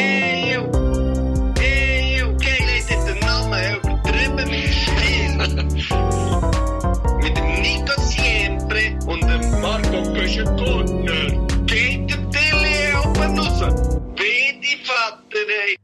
Eeuw. Eeuw. Geil heeft dit de namen übertrieben mit Stil. mit dem Nico Siempre und dem Marco Köschen-Gurtner. Geht der Tilly oben raus. Bitte, Vater, ey.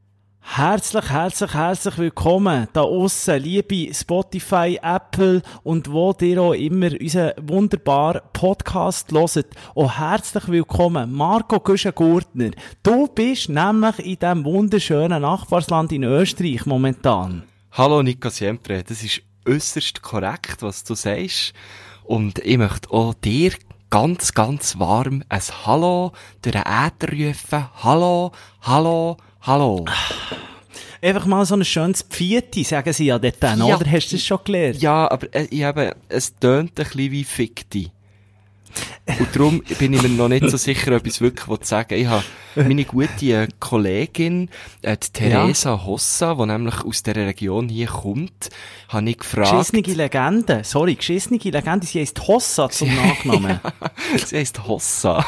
Herzlich, herzlich, herzlich willkommen da aussen, liebe Spotify, Apple und wo ihr auch immer unseren wunderbaren Podcast hört. Auch herzlich willkommen, Marco Güschen-Gurtner. Du bist nämlich in diesem wunderschönen Nachbarsland in Österreich momentan. Hallo Nico Siempre, das ist äußerst korrekt, was du sagst. Und ich möchte auch dir ganz, ganz warm ein Hallo durch den Äther rufen. Hallo, hallo, hallo. Einfach mal so ein schönes Pfieti, sagen sie ja dort dann, Ja. oder? Hast du das schon gelernt? Ja, aber äh, ich habe, es tönt ein bisschen wie Fikti. Und darum bin ich mir noch nicht so sicher, ob ich es wirklich will sagen Ich habe meine gute Kollegin, äh, die Theresa Hossa, die nämlich aus dieser Region hier kommt, habe ich gefragt. Geschissene Legende, sorry, geschissene Legende, sie heisst Hossa zum Nachnamen. sie heisst Hossa.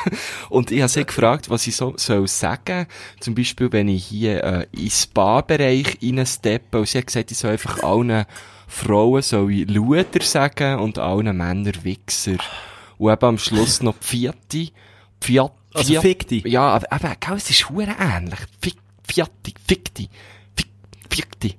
Und ich habe sie gefragt, was ich so soll sagen. Zum Beispiel, wenn ich hier äh, in Spa-Bereich reinsteppe. Und sie hat gesagt, ich soll einfach allen Frauen soll ich Luder sagen und allen Männern Wichser. Und eben am Schluss noch Pfiati. Pfiat, Also Pfiat- fick dich. Ja, aber eben, gell, es ist hure ähnlich. Fick, Fikti, Fick, Fikti. D-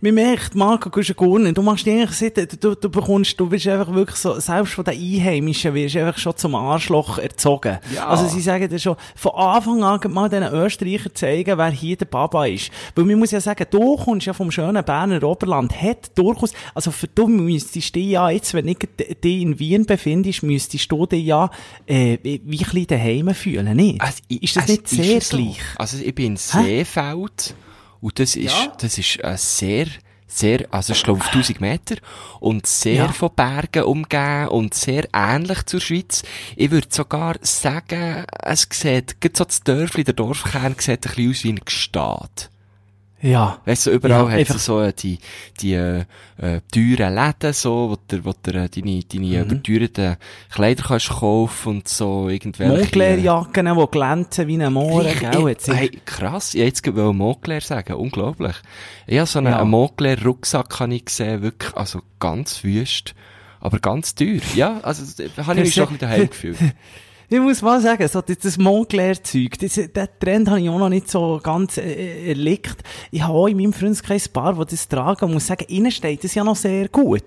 Man merkt, Marco Guschen-Gurner, du machst dich eigentlich, du, du bekommst, du bist einfach wirklich so, selbst von den Einheimischen wirst du einfach schon zum Arschloch erzogen. Ja. Also sie sagen dir schon, von Anfang an mal den Österreicher zeigen, wer hier der Baba ist. Weil man muss ja sagen, du kommst ja vom schönen Berner Oberland, hat durchaus, also für du müsstest dich ja jetzt, wenn ich dich in Wien befindest, müsstest du dich ja, äh, wie ein bisschen daheim fühlen, nicht? Also, ist das es nicht sehr so. gleich? Also ich bin in Seefeld und das ist, Ja? das ist äh, sehr, sehr, also ich glaube auf 1000 Meter und sehr Ja. von Bergen umgeben und sehr ähnlich zur Schweiz. Ich würde sogar sagen, es sieht, gerade so das Dörfli, der Dorfkern sieht ein bisschen aus wie ein Gestad. Ja. Weißt du, überall Ja, hat es so äh, die, die, äh, äh, teuren Läden, so, wo du, wo du äh, deine, deine Mhm. überteuerten Kleider kannst kaufen und so, irgendwelche... Montclair-Jacken, die glänzen wie ein Mohren, gell? Jetzt hey, krass, ich wollte jetzt gerade Montclair sagen, unglaublich. Ich habe so einen, Ja. einen ich gesehen, wirklich, also ganz wüst, aber ganz teuer. Ja, also, habe ich mich schon ein bisschen daheim gefühlt. Ich muss mal sagen, so das, das Montclair-Zeug, das, den Trend habe ich auch noch nicht so ganz äh, erlickt. Ich habe auch in meinem Freundeskreis ein paar, die das tragen und muss sagen, ihnen steht das ja noch sehr gut.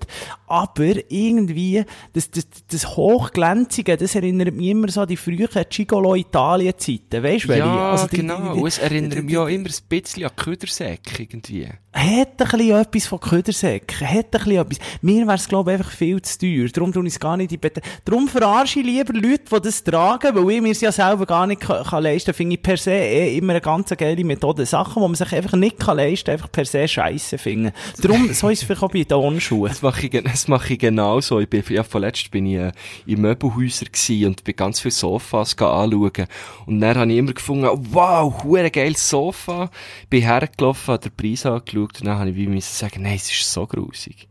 Aber irgendwie, das, das, das Hochglänzige, das erinnert mich immer so an die frühen Gigolo-Italien-Zeiten, weißt du, welche? Ja, Also die- genau. Und es erinnert mich auch immer ein bisschen an Ködersäck, irgendwie. hat ein bisschen etwas von Ködersäcken, hat ein bisschen etwas. Mir wär's, glaube ich, einfach viel zu teuer. Darum tue ich es gar nicht in Darum verarsche ich lieber Leute, die das tragen, weil ich mir es ja selber gar nicht kann, kann leisten Finde ich per se eh immer eine ganz geile Methode. Sachen, die man sich einfach nicht kann leisten einfach per se scheiße finden. Darum, so ist es vielleicht auch bei den Turnschuhen. Das mache ich, das mache ich genauso. Ich bin, ja, vorletzt bin ich äh, in Möbelhäusern gsi und bin ganz viele Sofas anschauen. Und dann habe ich immer gefunden, wow, hure geiles Sofa. Bin hergelaufen, habe den Preis angeschaut und dann habe ich wie müssen sagen, nein, es ist so grusig.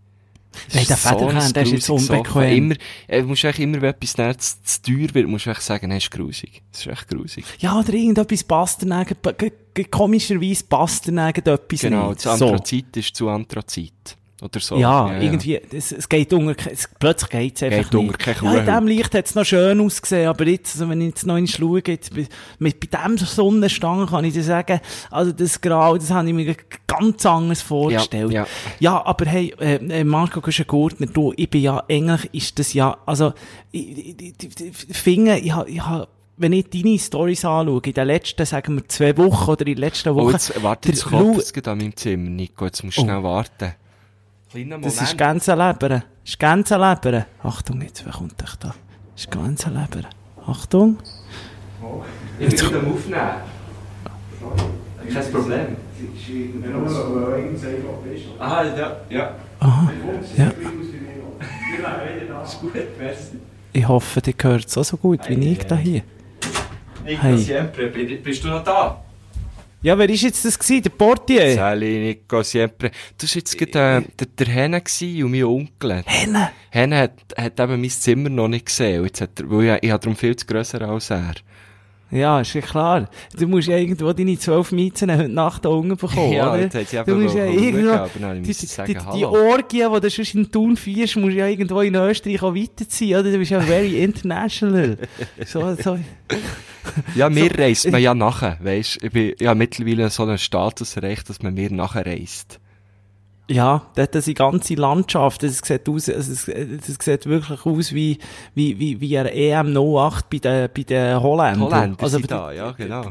Nein, der so ein Federkern, der ist jetzt unbequem. Immer, äh, musst du eigentlich immer, wenn etwas dann zu, zu teuer wird, musst du echt sagen, nein, es ist grusig. Es ist echt grusig. Ja, oder irgendetwas passt g- komischerweise passt dann irgendetwas Genau, nicht. das So. Anthrazit ist zu Anthrazit. Oder so. Ja, irgendwie, es, es geht unter, es, plötzlich geht's einfach Geht unter nicht. kein Ja, in dem Licht hat's noch schön ausgesehen, aber jetzt, also wenn ich jetzt noch in schaue, jetzt, bei- mit, bei dem Sonnenstand kann ich dir sagen, also das Grau, das habe ich mir ganz anders vorgestellt. ja. Ja, aber hey, äh, äh, Marco Güschen-Gurtner, du, ich bin ja, eigentlich ist das ja, also, ich, ich, ich, ich, ich finde, ich habe, ich habe, wenn ich deine Stories anschaue, in den letzten, sagen wir, zwei Wochen oder in den letzten Wochen. Oh, jetzt, warte, jetzt Lou- es an meinem Zimmer, Nico. Jetzt musst du Oh. schnell warten. Kleiner Moment. Das ist ganz ein Leber. Das ist ganz ein Leber. Achtung, jetzt, wer kommt dich da? Das ist ganz ein Leber. Achtung. Ich will ihn aufnehmen. Kein Problem. Ah, ja, ja. Aha. Ja. Ist gut, merci. Ich hoffe, ihr hört es auch so gut wie ich da hier. Hey. Siempre, bi- bist du noch da? Ja, wer ist jetzt das gewesen? Der Portier? Sally, Nico Siempre. Du warst jetzt gerade äh, der, der Henne gewesen und mein Onkel. Henne. Henne hat, hat eben mein Zimmer noch nicht gesehen. Und Jetzt hat er, weil ich, ich habe darum viel zu grösser als er. Ja, ist ja klar. Du musst ja irgendwo deine zwölf Mieten heute Nacht da unten bekommen, Ja, oder? jetzt du musst ja irgendwo, die, die, die. Orgie, die du sonst in Thun feierst, musst ja irgendwo in Österreich auch weiterziehen, oder? Du bist ja very international. so, so. Ja, mir So, reist man ja nachher, weisst Ich bin ja mittlerweile so einen Status erreicht, dass man mir nachher reist. Ja, dort ist die ganze Landschaft, das sieht aus, also es, das sieht wirklich aus wie, wie, wie, wie eine EM 08 bei den, bei den Holländern. Holländer also, sind da, ja, genau.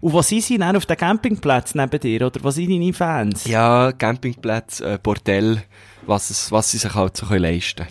Und was sind sie dann auf den Campingplätzen neben dir, oder was sind deine Fans? Ja, Campingplätze, äh, Bordell, was, es, was sie sich halt so können leisten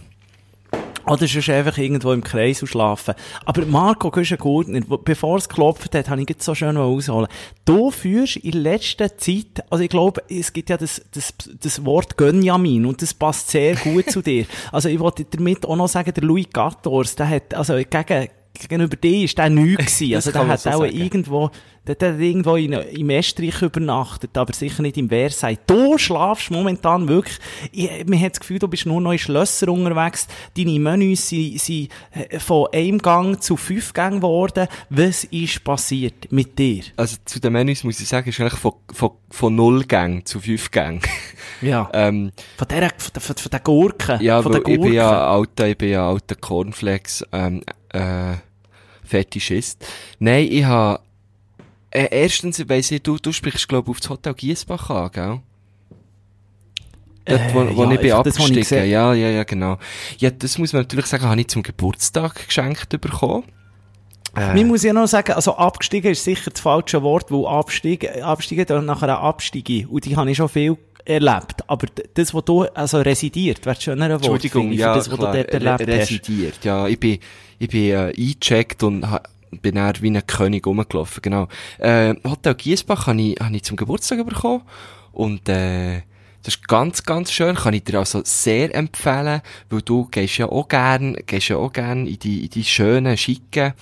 Oder sonst einfach irgendwo im Kreis und schlafen. Aber Marco Güschen-Gurtner, bevor es geklopft hat, habe ich jetzt so schön ausholen. Du führst in letzter Zeit, also ich glaube, es gibt ja das, das, das Wort Gönjamin und das passt sehr gut zu dir. Also ich wollte damit auch noch sagen, der Louis Gators, der hat, also gegen, gegenüber dir ist der neu gewesen. Also der hat so auch sagen. irgendwo, der, der hat irgendwo in, im Estrich übernachtet, aber sicher nicht im Versailles. Du schlafst momentan wirklich, ich, man hat das Gefühl, du bist nur noch in Schlösser unterwegs. Deine Menüs sind, sind äh, von einem Gang zu fünf Gängen geworden. Was ist passiert mit dir? Also zu den Menüs muss ich sagen, ist eigentlich von, von, von null Gang zu fünf Gang. Ja. ähm, Von der, von der, von der Gurke. ja, von der ich bin ja Gurke. alter, ich bin ja alter Cornflakes, ähm, äh, Fetischist. Nein, ich ha äh, erstens, weiss ich, du, du sprichst, glaub auf das Hotel Giesbach an, gell? Dort, wo, Äh, wo ja, ich bin ich abgestiegen. Ja, ja, ja, genau. Ja, das muss man natürlich sagen, habe ich zum Geburtstag geschenkt bekommen. Äh, Man muss ja noch sagen, also abgestiegen ist sicher das falsche Wort, weil absteigen, absteigen dann nachher auch absteigen. Und die habe ich schon viel erlebt. Aber das, was du, also residiert, wäre das schönere Wort. Entschuldigung, ich, ja, das, was klar, du dort re- erlebt hast. residiert. Ja, ich bin, ich bin äh, eingecheckt und ha, bin dann wie ein König rumgelaufen, genau. Äh, Hotel Giesbach habe ich, hab ich zum Geburtstag bekommen und äh, das ist ganz, ganz schön, kann ich dir also sehr empfehlen, weil du gehst ja auch gern, gehst ja auch gern in die, in die schönen, schicken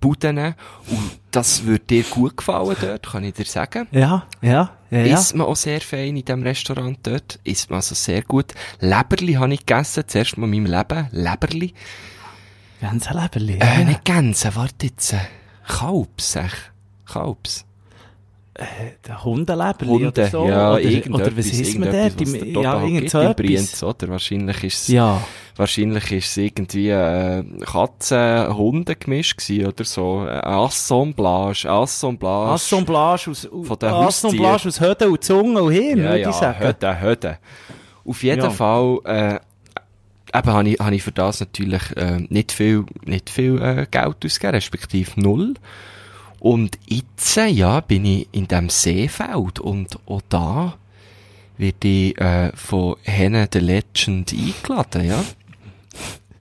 Buden und das würde dir gut gefallen dort, kann ich dir sagen. Ja, ja, ja, ja. Isst man auch sehr fein in diesem Restaurant dort. Isst man also sehr gut. Leberli habe ich gegessen, zuerst mal in meinem Leben. Leberli. Ein Leberli. Äh, nicht Gänse, warte jetzt. Kalbs, sag. Kalbs. Der Hundeleberli Hunde, oder so. ja, oder, oder was isst man dort? Ja, irgend so etwas. Brienz, oder? Wahrscheinlich ist es, Ja. Wahrscheinlich ist es irgendwie, äh, Katzen-Hunde-Gemisch oder so. Ein Assemblage, Assemblage. Assemblage aus, Von den Assemblage aus Höden und Zunge und Hirn, Ja, würde ja, ich sagen. Höden, Höden. Auf jeden Ja. Fall, äh, eben habe ich, habe ich für das natürlich, äh, nicht viel, nicht viel, äh, Geld ausgegeben, respektive null. Und jetzt, äh, ja, bin ich in dem Seefeld und auch da werde ich, äh, von Henne the Legend eingeladen, ja.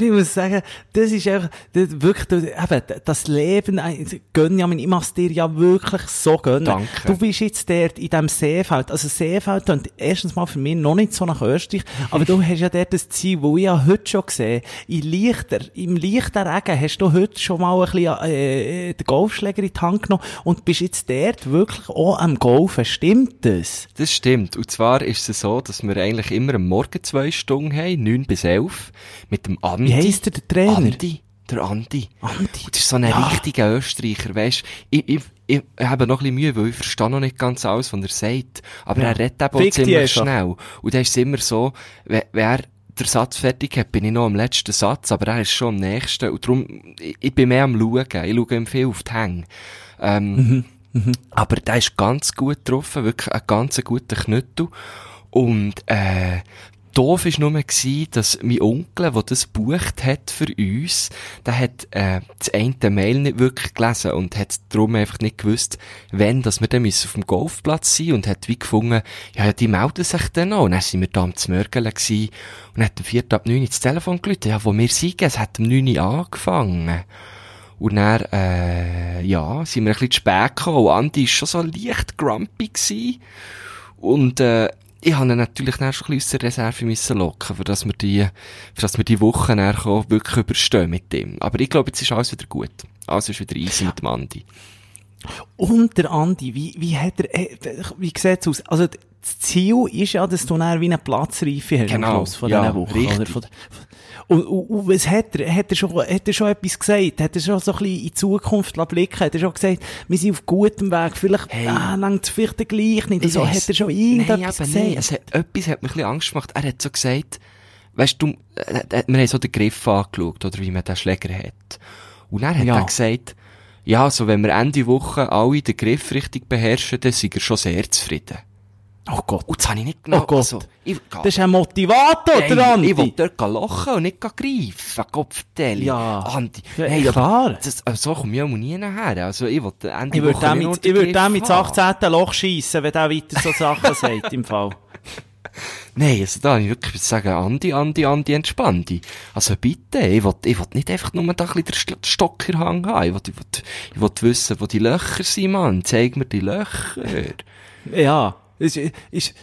Ich muss sagen, das ist einfach, das, wirklich, eben, das Leben, äh, gönn ja, ich mach's dir ja wirklich so gönnen. Danke. Du bist jetzt dort in diesem Seefeld. Also Seefeld klingt erstens mal für mich noch nicht so nach Österreich, aber du hast ja dort das Ziel, wo ich ja heute schon gesehen, in leichter, im leichten Regen hast du heute schon mal ein bisschen, äh, den Golfschläger in die Hand genommen und bist jetzt dort wirklich auch am Golfen. Stimmt das? Das stimmt. Und zwar ist es so, dass wir eigentlich immer am Morgen zwei Stunden haben, neun bis elf, mit dem Andi. Wie heisst der, der Trainer? Andi. Der Andi. Andi. Und das ist so ein Ja. richtiger Österreicher, weisst ich, ich, ich habe noch ein bisschen Mühe, weil ich verstehe noch nicht ganz alles, was er sagt. Aber Ja. er redet eben auch ziemlich schnell. Und dann ist es immer so, wenn, wenn er den Satz fertig hat, bin ich noch am letzten Satz, aber er ist schon am nächsten. Und darum, ich, ich bin mehr am Schauen. Ich schaue ihm viel auf die Hänge. Ähm, aber der ist ganz gut getroffen, wirklich ein ganz guter Knüttel. Und, äh, doof war nur, gewesen, dass mein Onkel, der das bucht hat für uns, der hat, äh, das eine Mail nicht wirklich gelesen und hat darum einfach nicht gewusst, wenn, dass wir dann auf dem Golfplatz sein und hat wie gefunden, ja, ja, die melden sich dann noch. Und dann sind wir da am Zmörgeln gewesen und hat am 4. ab 9 ins Telefon gelitten, ja, wo wir sind, es hat um 9 Uhr angefangen. Und dann, äh, ja, sind wir ein bisschen zu spät gekommen. Und Andi war schon so leicht grumpy gewesen. Und, äh, ich habe natürlich dann schon ein bisschen Reserve müssen locken, für dass wir die, für dass wir die Woche auch wirklich überstehen mit dem. Aber ich glaube, jetzt ist alles wieder gut. Alles ist wieder easy mit dem Andi. Und der Andi, wie, wie hat er, äh, wie sieht's aus? Also, das Ziel ist ja, dass du dann wie eine Platzreife hast Genau, am Schluss von ja, dieser Woche. richtig. Oder? Von, Und, und, und was hat er? Hat er, schon, hat er schon etwas gesagt? Hat er schon so ein bisschen in die Zukunft blicken Hat er schon gesagt, wir sind auf gutem Weg, vielleicht Hey. ah, langt es vielleicht gleich nicht? Ich So, weiss- hat er schon Nein, irgendetwas aber gesagt? nein, es hat, etwas hat mir ein bisschen Angst gemacht. Er hat so gesagt, weißt du, äh, äh, wir haben so den Griff angeschaut, oder wie man den Schläger hat. Und dann hat Ja. er gesagt, ja, also wenn wir Ende Woche alle den Griff richtig beherrschen, dann sind wir schon sehr zufrieden. Oh Gott. Und das habe ich nicht genau, Oh Gott. also, ich, Das ist ein Motivator, Hey, der Andi. ich will dort lachen und nicht greifen. Kopfdeli. Ja. Andi. Ja, Hey, aber klar. Das, äh, so komme ich auch nie nachher. Also, ich will Ende Ich würde dem, ich würd Griff dem ins haben. 18. Loch schiessen, wenn der weiter so Sachen sagt, im Fall. Nein, also da ich wirklich sagen, Andi, Andi, Andi, entspann dich. Also bitte, ich will, ich will nicht einfach nur da ein bisschen den St- Stock in Hand haben. Ich will, ich will, ich will wissen, wo die Löcher sind, Mann. Zeig mir die Löcher. Ja, ist,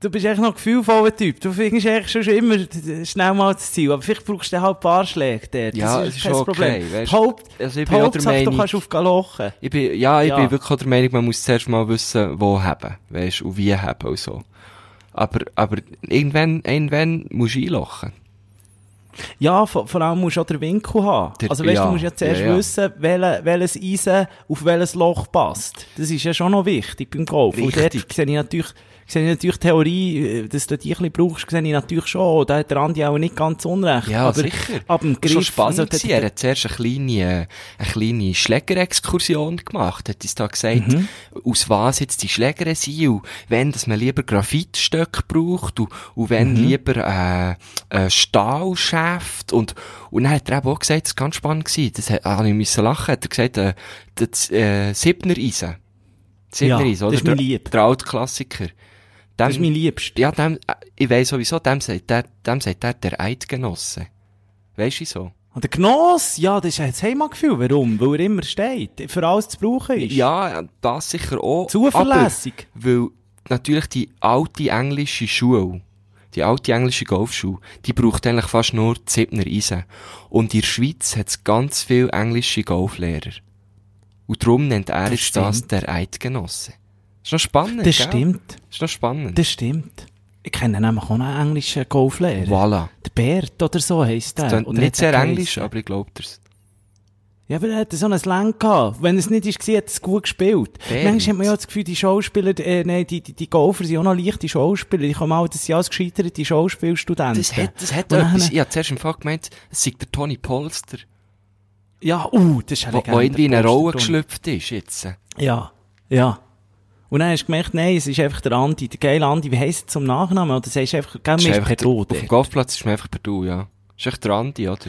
du bist echt noch gefühlvoller Typ. Du findest eigentlich schon immer schnell mal das Ziel. Aber vielleicht brauchst du halt ein paar Schläge dort. Ja, das ist kein okay, Problem. Haupt, Also ich bin Hauptsache, du kannst aufgehen lochen. ich bin, ja, ich Ja. bin wirklich der Meinung, man muss zuerst mal wissen, wo haben, weisst, und wie haben und so. Aber, aber irgendwann, irgendwann musst du einlochen. Ja, vor, vor allem musst du auch den Winkel haben. Der- also weißt ja, du, musst ja zuerst ja, ja. wissen, welche, welches Eisen auf welches Loch passt. Das ist ja schon noch wichtig beim Golf. Und dort Richtig. sehe ich natürlich, sehe ich natürlich Theorie, äh, dass du die ein bisschen brauchst, sehe ich natürlich schon. Da hat der Andi auch nicht ganz unrecht. Ja, aber sicher. Ab dem Das Griff, schon spannend. also, der- er hat zuerst eine kleine, äh, eine kleine Schlägerexkursion gemacht. Hat uns da gesagt, Mhm. aus was jetzt die Schläger sind und wenn, dass man lieber Graphitstöcke braucht und, und wenn Mhm. lieber, äh, Stahlschäft und, und dann hat er eben auch gesagt, das war ganz spannend gewesen. Das hat, habe ich müssen lachen. Hat er gesagt, äh, das, äh, Siebner Eisen. Siebner Ja, Eisen, oder? das ist mir Der- lieb. Der alte Klassiker. Das ist mein Liebster. Ja, dem, äh, ich weiss sowieso, dem sagt der, dem sagt der, der Eidgenosse. Weisst du so? Und der Genoss, ja, das ist ein Heimatgefühl. Warum? Weil er immer steht. Für alles zu brauchen ist. Ja, das sicher auch. Zuverlässig. Aber, weil natürlich die alte englische Schule, die alte englische Golfschule, die braucht eigentlich fast nur die Siebner Eisen. Und in der Schweiz hat es ganz viele englische Golflehrer. Und darum nennt er Das das der Eidgenosse. Ist noch spannend, Das gell? stimmt. Ist noch spannend. Das stimmt. Ich kenne nämlich auch einen englischen Golflehrer. Voilà. Der Bert oder so heisst der. Das Oder nicht der sehr englisch, aber ich glaube dir's. Ja, aber er hat so einen Slang gehabt. Wenn es nicht ist, gewesen, hat es gut gespielt. Bert. Manchmal hat man ja das Gefühl, die Schauspieler, äh, nein, die, die, die Golfer sind auch noch leichte Schauspieler. Ich komme auch, das sind alles gescheiterte Schauspielstudenten. Das hat, das hat etwas. dann- Ich hab zuerst im Fall gemeint, es sei der Tony Polster, Ja, uh, das ist eine wo, Legende, wo irgendwie in eine der Rolle geschlüpft ist jetzt. Ja, ja. Und dann hast du gemerkt, nein, es ist einfach der Andi, der geile Andi, wie heisst er zum Nachnamen? Oder sagst du einfach, gell, mir ist einfach per der- Du. Auf dem Golfplatz ist man einfach per Du, ja. Ist echt der Andi, oder?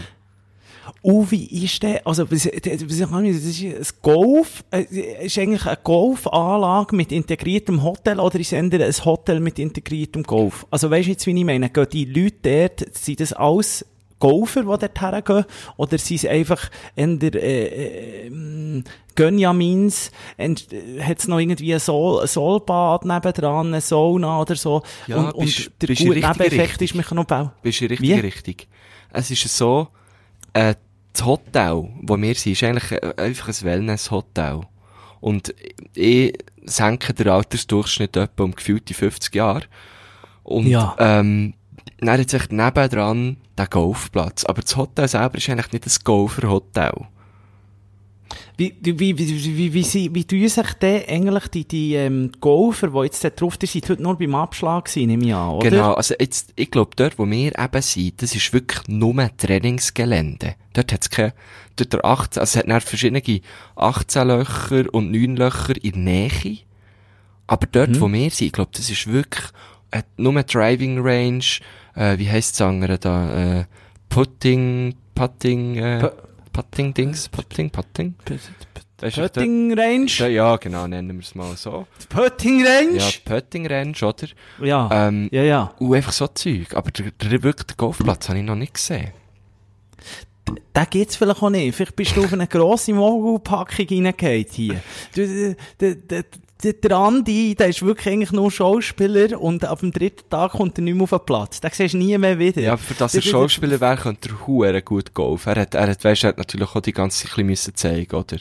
Und wie ist der, also, was, was ich, das ist ein Golf, äh, ist eigentlich eine Golfanlage mit integriertem Hotel oder ist es ein Hotel mit integriertem Golf? Also weisst du jetzt, wie ich meine? Gehen die Leute dort, sind das alles Golfer, die dort hergehen? Oder sind es einfach eher, äh, äh, Gönjamins, hat es noch irgendwie ein Sol, Solbad nebendran, eine Sauna oder so? Ja, und, bist- und der bist gute Nebeneffekt ist, man kann noch bauen. Bist du in richtiger Wie? Richtung. Es ist so, äh, das Hotel, wo wir sind, ist eigentlich äh, einfach ein Wellness-Hotel. Und ich senke den Altersdurchschnitt etwa um gefühlte 50 Jahre. Und, Ja. ähm, dann hat sich nebendran der Golfplatz. Aber das Hotel selber ist eigentlich nicht ein Golfer-Hotel. Wie, wie, wie, wie, wie, wie, sie- wie tun sich denn eigentlich die, die ähm, Golfer, die jetzt da drauf sind, sind heute nur beim Abschlag gewesen, nehme ich an, oder? Genau, also jetzt, ich glaube, dort, wo wir eben sind, das ist wirklich nur Trainingsgelände. Dort hat's keine, dort der 18, also es hat dann verschiedene 18 Löcher und 9 Löcher in der Nähe. Aber dort, Mhm. wo wir sind, ich glaube, das ist wirklich, äh, nur Driving Range, äh, wie heisst das andere da, äh, Putting, Putting, äh, Pu- Putting Dings, Putting, Putting. Du, Putting Range? Ja, genau, nennen wir es mal so. Putting Range? Ja, Putting Range, oder? Ja. Ähm, ja, ja. Und einfach so Zeug. Aber der, der wirklich den Golfplatz habe ich noch nicht gesehen. Den gibt's vielleicht auch nicht. Vielleicht bist du auf eine grosse Mogulpackung reingehauen hier. Du, der, der, der, Andi, der ist wirklich eigentlich nur Schauspieler und ab dem dritten Tag kommt er nicht mehr auf den Platz. Den siehst du nie mehr wieder. Ja, aber für das er Schauspieler wäre, könnte er hure gut golfen. Er hat, er hat, weißt, er hat natürlich auch die ganze bisschen müssen zeigen, oder?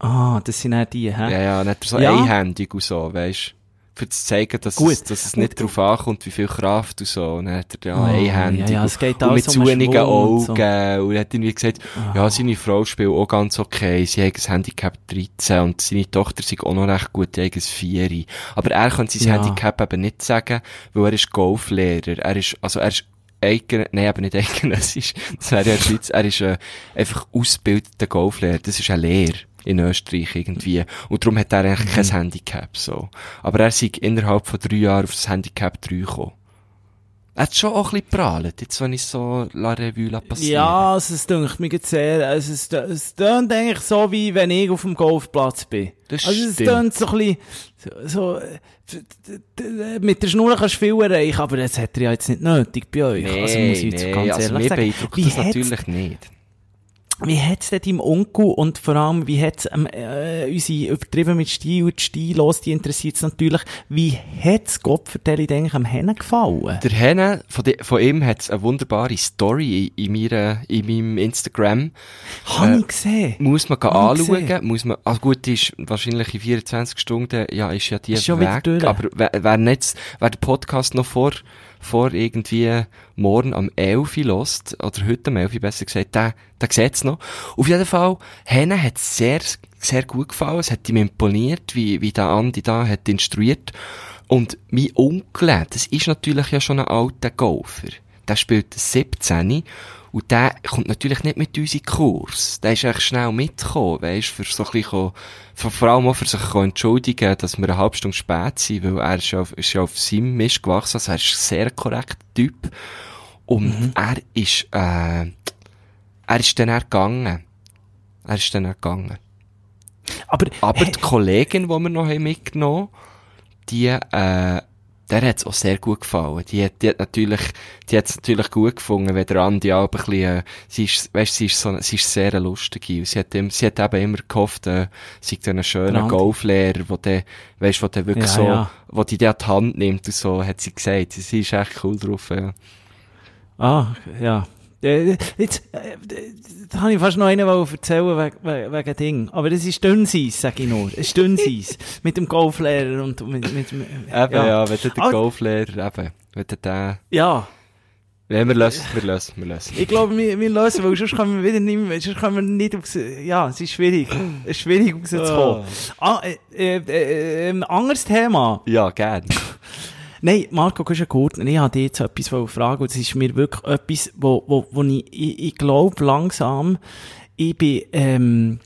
Ah, das sind auch die, hä? Ja, ja, nicht so Ja. einhändig und so, weißt. Für zu zeigen, dass, Gut. es, dass es nicht darauf ankommt, wie viel Kraft und so. Und dann hat er ja Oh, einhändig ja, ja, es geht und, mit den zunigen Schwung und so. Augen. Und er hat irgendwie gesagt, ja, seine Frau spielt auch ganz okay. Sie hat ein Handicap 13 und seine Tochter ist auch noch recht gut, die hat ein 4. Aber er kann sein Ja. Handicap eben nicht sagen, weil er ist Golflehrer. Er ist, also er ist eigen, nein, aber nicht eidgenössisch. Das wäre ja Schweiz. Er ist äh, einfach ausgebildeter Golflehrer. Das ist eine Lehre in Österreich irgendwie. Und darum hat er eigentlich Mhm. kein Handicap, so. Aber er ist innerhalb von drei Jahren auf das Handicap 3 gekommen. Er hat schon auch ein bisschen prahlt, jetzt wenn ich so La Revue la passieren. Ja, also es dünkt jetzt sehr, also es, es tönt eigentlich so, wie wenn ich auf dem Golfplatz bin. Das also es tönt so ein bisschen, so, so mit der Schnur kannst du viel erreichen, aber das hat er ja jetzt nicht nötig bei euch. Nee, also muss ich jetzt nee, ganz also ehrlich mir sagen. Wie das natürlich nicht. Wie hat's denn deinem Onkel und vor allem, wie hat's ähm, äh, unsere übertrieben mit Stil und Stil los, die interessiert's natürlich, wie hat's Gott vertellt eigentlich am Hennen gefallen? Der Henne, von, de, von ihm hat eine wunderbare Story in, in, meiner, in meinem Instagram. Hab Äh, ich gesehen. Muss man gehen Hab anschauen, gesehen. muss man, also gut, die ist wahrscheinlich in 24 Stunden, ja, ist ja die Ist schon wieder weg, aber wer, wer nicht, wer den Podcast noch vor, vor irgendwie morgen am 11 Uhr oder heute am 11 Uhr besser gesagt, der, der sieht's noch. Auf jeden Fall, Henne hat sehr, sehr gut gefallen, es hat ihm imponiert, wie, wie der Andi da hat instruiert. Und mein Onkel, das ist natürlich ja schon ein alter Golfer. Der spielt 17 und der kommt natürlich nicht mit uns in den Kurs. Der ist echt schnell mitgekommen, weisst, für so ein bisschen, vor allem auch für sich entschuldigen, dass wir eine halbe Stunde spät sind, weil er ist ja auf, ist ja auf seinem Mist gewachsen, also er ist ein sehr korrekter Typ. Und er ist, äh, er ist dann gegangen. Er ist dann gegangen. Aber, Aber die Kollegin, die wir noch haben mitgenommen die, äh, der hat's auch sehr gut gefallen. Die hat, die hat natürlich, die hat's natürlich gut gefunden, wenn der Andi auch ein bisschen, äh, sie ist, weißt, sie ist so, sie ist sehr. Und sie hat, ihm, sie hat eben immer gehofft, äh, sie sei ein schöner Der Andi. Golflehrer, wo der, weißt, wo der wirklich Ja, so, ja. wo die, an die Hand nimmt und so, hat sie gesagt. Sie ist echt cool drauf, ja. Ah, ja. Äh, Jetzt, äh, da habe ich fast noch einen erzählen wegen, wegen, wegen Ding. Aber das ist Dünnseiss, sag ich nur. Es ist Dünnseiss. mit dem Golflehrer und mit, mit, mit Eben, ja, wenn der, Ah. Golflehrer, eben, wenn der, ja. ja, wir lösen, wir lösen, wir lösen. Ich glaube, wir, wir lösen, weil sonst können wir wieder nicht mehr, sonst können wir nicht aufs, ja, es ist schwierig. Es ist schwierig rauszukommen. Ah, äh, äh, äh, ein anderes Thema. Ja, gern. Nein, Marco Güschen-Gurtner, ich wollte dich jetzt etwas fragen, und das ist mir wirklich etwas, wo, wo, wo ich, ich, ich glaube langsam, ich bin, ähm,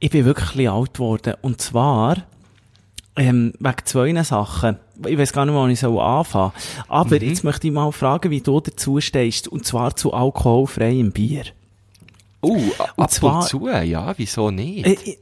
ich bin wirklich ein bisschen alt geworden. Und zwar, ähm, wegen zwei Sachen. Ich weiß gar nicht, wo ich so anfangen soll. Aber Mhm. jetzt möchte ich mal fragen, wie du dazu stehst, und zwar zu alkoholfreiem Bier. Uh, ab zwar- und zu, ja, wieso nicht? Äh, ich-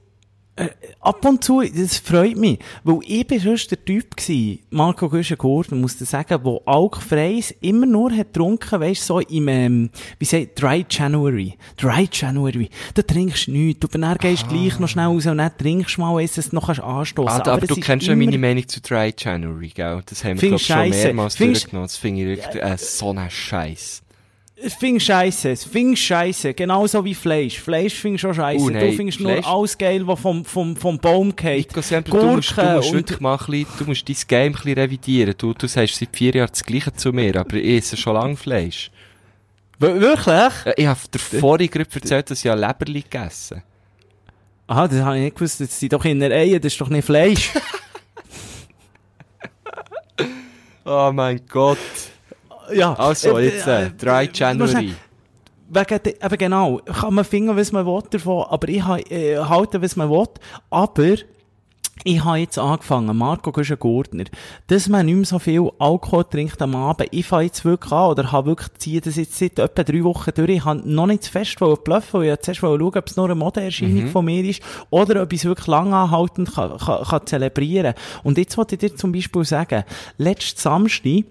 äh, ab und zu, das freut mich, weil ich bin sonst der Typ gsi, Marco Güschen-Gurten, muss ich sagen, wo alkfreies immer nur hat getrunken, weisst so im, ähm, wie sagt, Dry January. Dry January. Du trinkst nichts, aber dann gehst gleich noch schnell raus und dann trinkst du mal, eins, dass du noch kannst anstossen. Ah, aber, es du kennst ja meine Meinung zu Dry January, gell? Das haben wir, Findest glaub schon mehrmals durchgenommen. Das finde ich wirklich äh, so ein Scheiß. Ich finde scheisse, ich finde scheisse, genauso wie Fleisch. Fleisch ich schon scheisse. Oh, du findest nur alles geil, was vom, vom, vom Baum geht. Nico, Sam, du, musst, du musst und- wirklich mal ein bisschen, du musst dein Game ein bisschen revidieren. Du, du sagst seit vier Jahren das Gleiche zu mir, aber ich esse schon lange Fleisch. W- Wirklich? Ich habe dir vorhin gerade erzählt, dass ich ein Leberli gegessen Aha, das habe ich nicht gewusst. Das sind doch in der Ehe, das ist doch nicht Fleisch. Oh mein Gott. Ja. Also, Äh, jetzt, äh, Dry du musst January. Wegen, de- eben genau, kann man finden, was man will davon, aber ich äh, halte, was man will, aber ich habe jetzt angefangen, Marco Güschen-Gurtner, dass man nicht mehr so viel Alkohol trinkt am Abend. Ich fange jetzt wirklich an, oder habe wirklich, ziehe das jetzt seit etwa drei Wochen durch. Ich habe noch nicht zu fest bluffen, weil ich zuerst schauen, ob es nur eine Modeerscheinung Mhm. von mir ist, oder ob ich es wirklich lang anhaltend kann, kann, kann zelebrieren. Und jetzt wollte ich dir zum Beispiel sagen, letzten Samstag,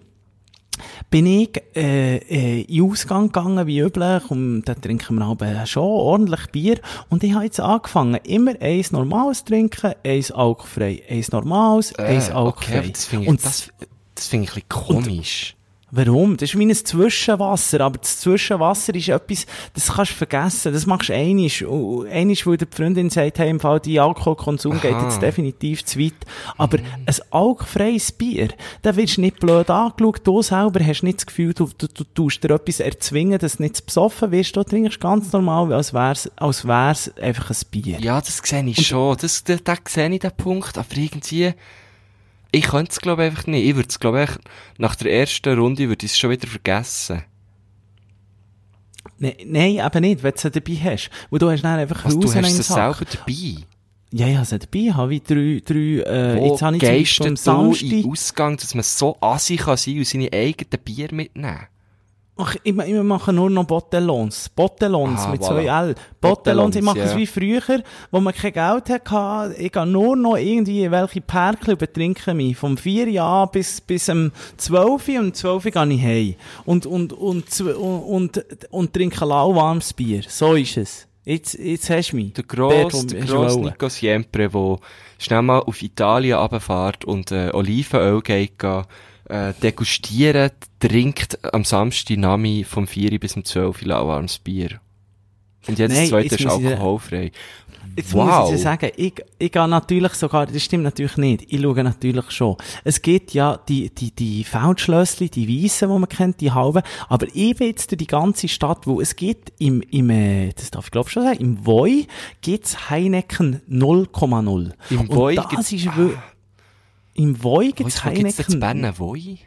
bin ich äh, äh, in den Ausgang gegangen, wie üblich, und da trinken wir aber schon ordentlich Bier. Und ich habe jetzt angefangen, immer eins normales trinken, eins alkoholfrei, eins normales, eins Äh, alkoholfrei. okay, das finde ich, und das, das finde ich ein bisschen komisch. Warum? Das ist wie ein Zwischenwasser, aber das Zwischenwasser ist etwas, das kannst du vergessen, das machst du einisch, einisch, weil die Freundin sagt, hey, im Fall, die Alkoholkonsum geht Aha. jetzt definitiv zu weit. Aber ein alkoholfreies Bier, da wirst du nicht blöd angeschaut, du selber hast nicht das Gefühl, du, du, du tust dir etwas erzwingen, dass du nicht besoffen wirst, du trinkst ganz normal, als wär's, als wär's einfach ein Bier. Ja, das sehe ich schon. Das, da, da sehe ich den Punkt. Aber irgendwie, ich könnte es, glaube ich, einfach nicht. Ich würde es, glaube ich, nach der ersten Runde würde ich es schon wieder vergessen. Ne, nein, eben nicht, wenn du sie dabei hast. Weil du hast dann einfach Was, du hast es selber dabei? Ja, ja, sie dabei habe ich drei, drei, äh, Wo jetzt habe ich zum Beispiel am Samstag, Ausgang, dass man so assi kann sein und seine eigenen Bier mitnehmen? Ach, ich, ich mache nur noch Botellons. Botellons Ah, mit voilà. zwei L. Botellons, ich mache es ja. wie früher, wo man kein Geld hatte. Ich gehe nur noch irgendwie welche Perkel betrinken mich. Vom 4 Jahr bis, bis am 12 und um 12 gehe ich heim. Und, und, und, und, und, und trinke lauwarmes Bier. So ist es. Jetzt, jetzt hast du mich. Der grosse, der du grosse wollen. Nico Siempre, der schnell mal auf Italien runterfährt und äh, Olivenöl geht, gehen, äh, degustieren, trinkt am Samstag Nami vom 4 bis zum 12 lauwarmes Bier. Und jetzt Nein, das zweite jetzt ist alkoholfrei. Jetzt Wow. muss ich dir sagen, ich, ich gehe natürlich sogar, das stimmt natürlich nicht, ich schaue natürlich schon. Es gibt ja die, die, die Feldschlössli, die Weissen, die man kennt, die halben, aber ich bin jetzt durch die ganze Stadt, wo es gibt im, im, äh, das darf ich glaube schon sagen, im Voi gibt's Heineken 0,0. Im Voi das ist wirklich, im Voi Wo gibt's wo gibt's denn zu Heineken, Bern? Woi?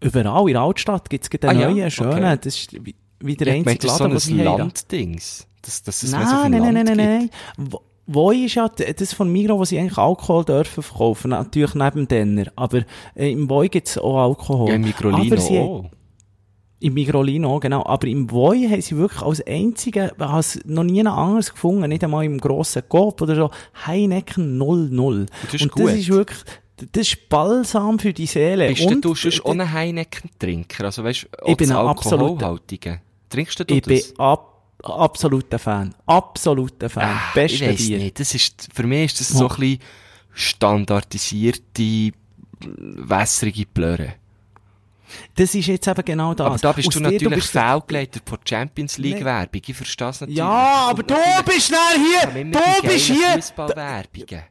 überall in der Altstadt gibt's den Ah, ja, neuen, schönen, okay. das ist wie, wie der meinte, einzige das ist so Laden, ein. Landdings. Das, das ist mehr so Nein, nein, nein, nein, nein, gibt. nein. Wo- ist ja das von Migros, wo sie eigentlich Alkohol dürfen verkaufen, natürlich neben Denner. Aber äh, im Voi gibt's auch Alkohol. Ja, im Migrolino sie- auch. Im Migrolino, genau. Aber im Voi haben sie wirklich als einzige, ich habe es noch nie anderes gefunden, nicht einmal im grossen Coop oder so, Heineken 00. das ist Und das ist wirklich, das ist balsam für die Seele. Bist Und du sonst ein Heineken-Trinker? Also weißt du, Ich bin Alkoholhaltige. Trinkst du ich bin das? ab, absoluter Fan. Absoluter Fan. Ah, Beste ich Bier. nicht. Das ist, für mich ist das so ein bisschen standardisierte, wässrige Blöre. Das ist jetzt eben genau das. Aber da bist Aus du natürlich bist- fehlgeleitet von Champions League Werbung. Ich verstehe es natürlich. Ja, aber du bist schnell hier! Du bist hier! Fußballwerbungen.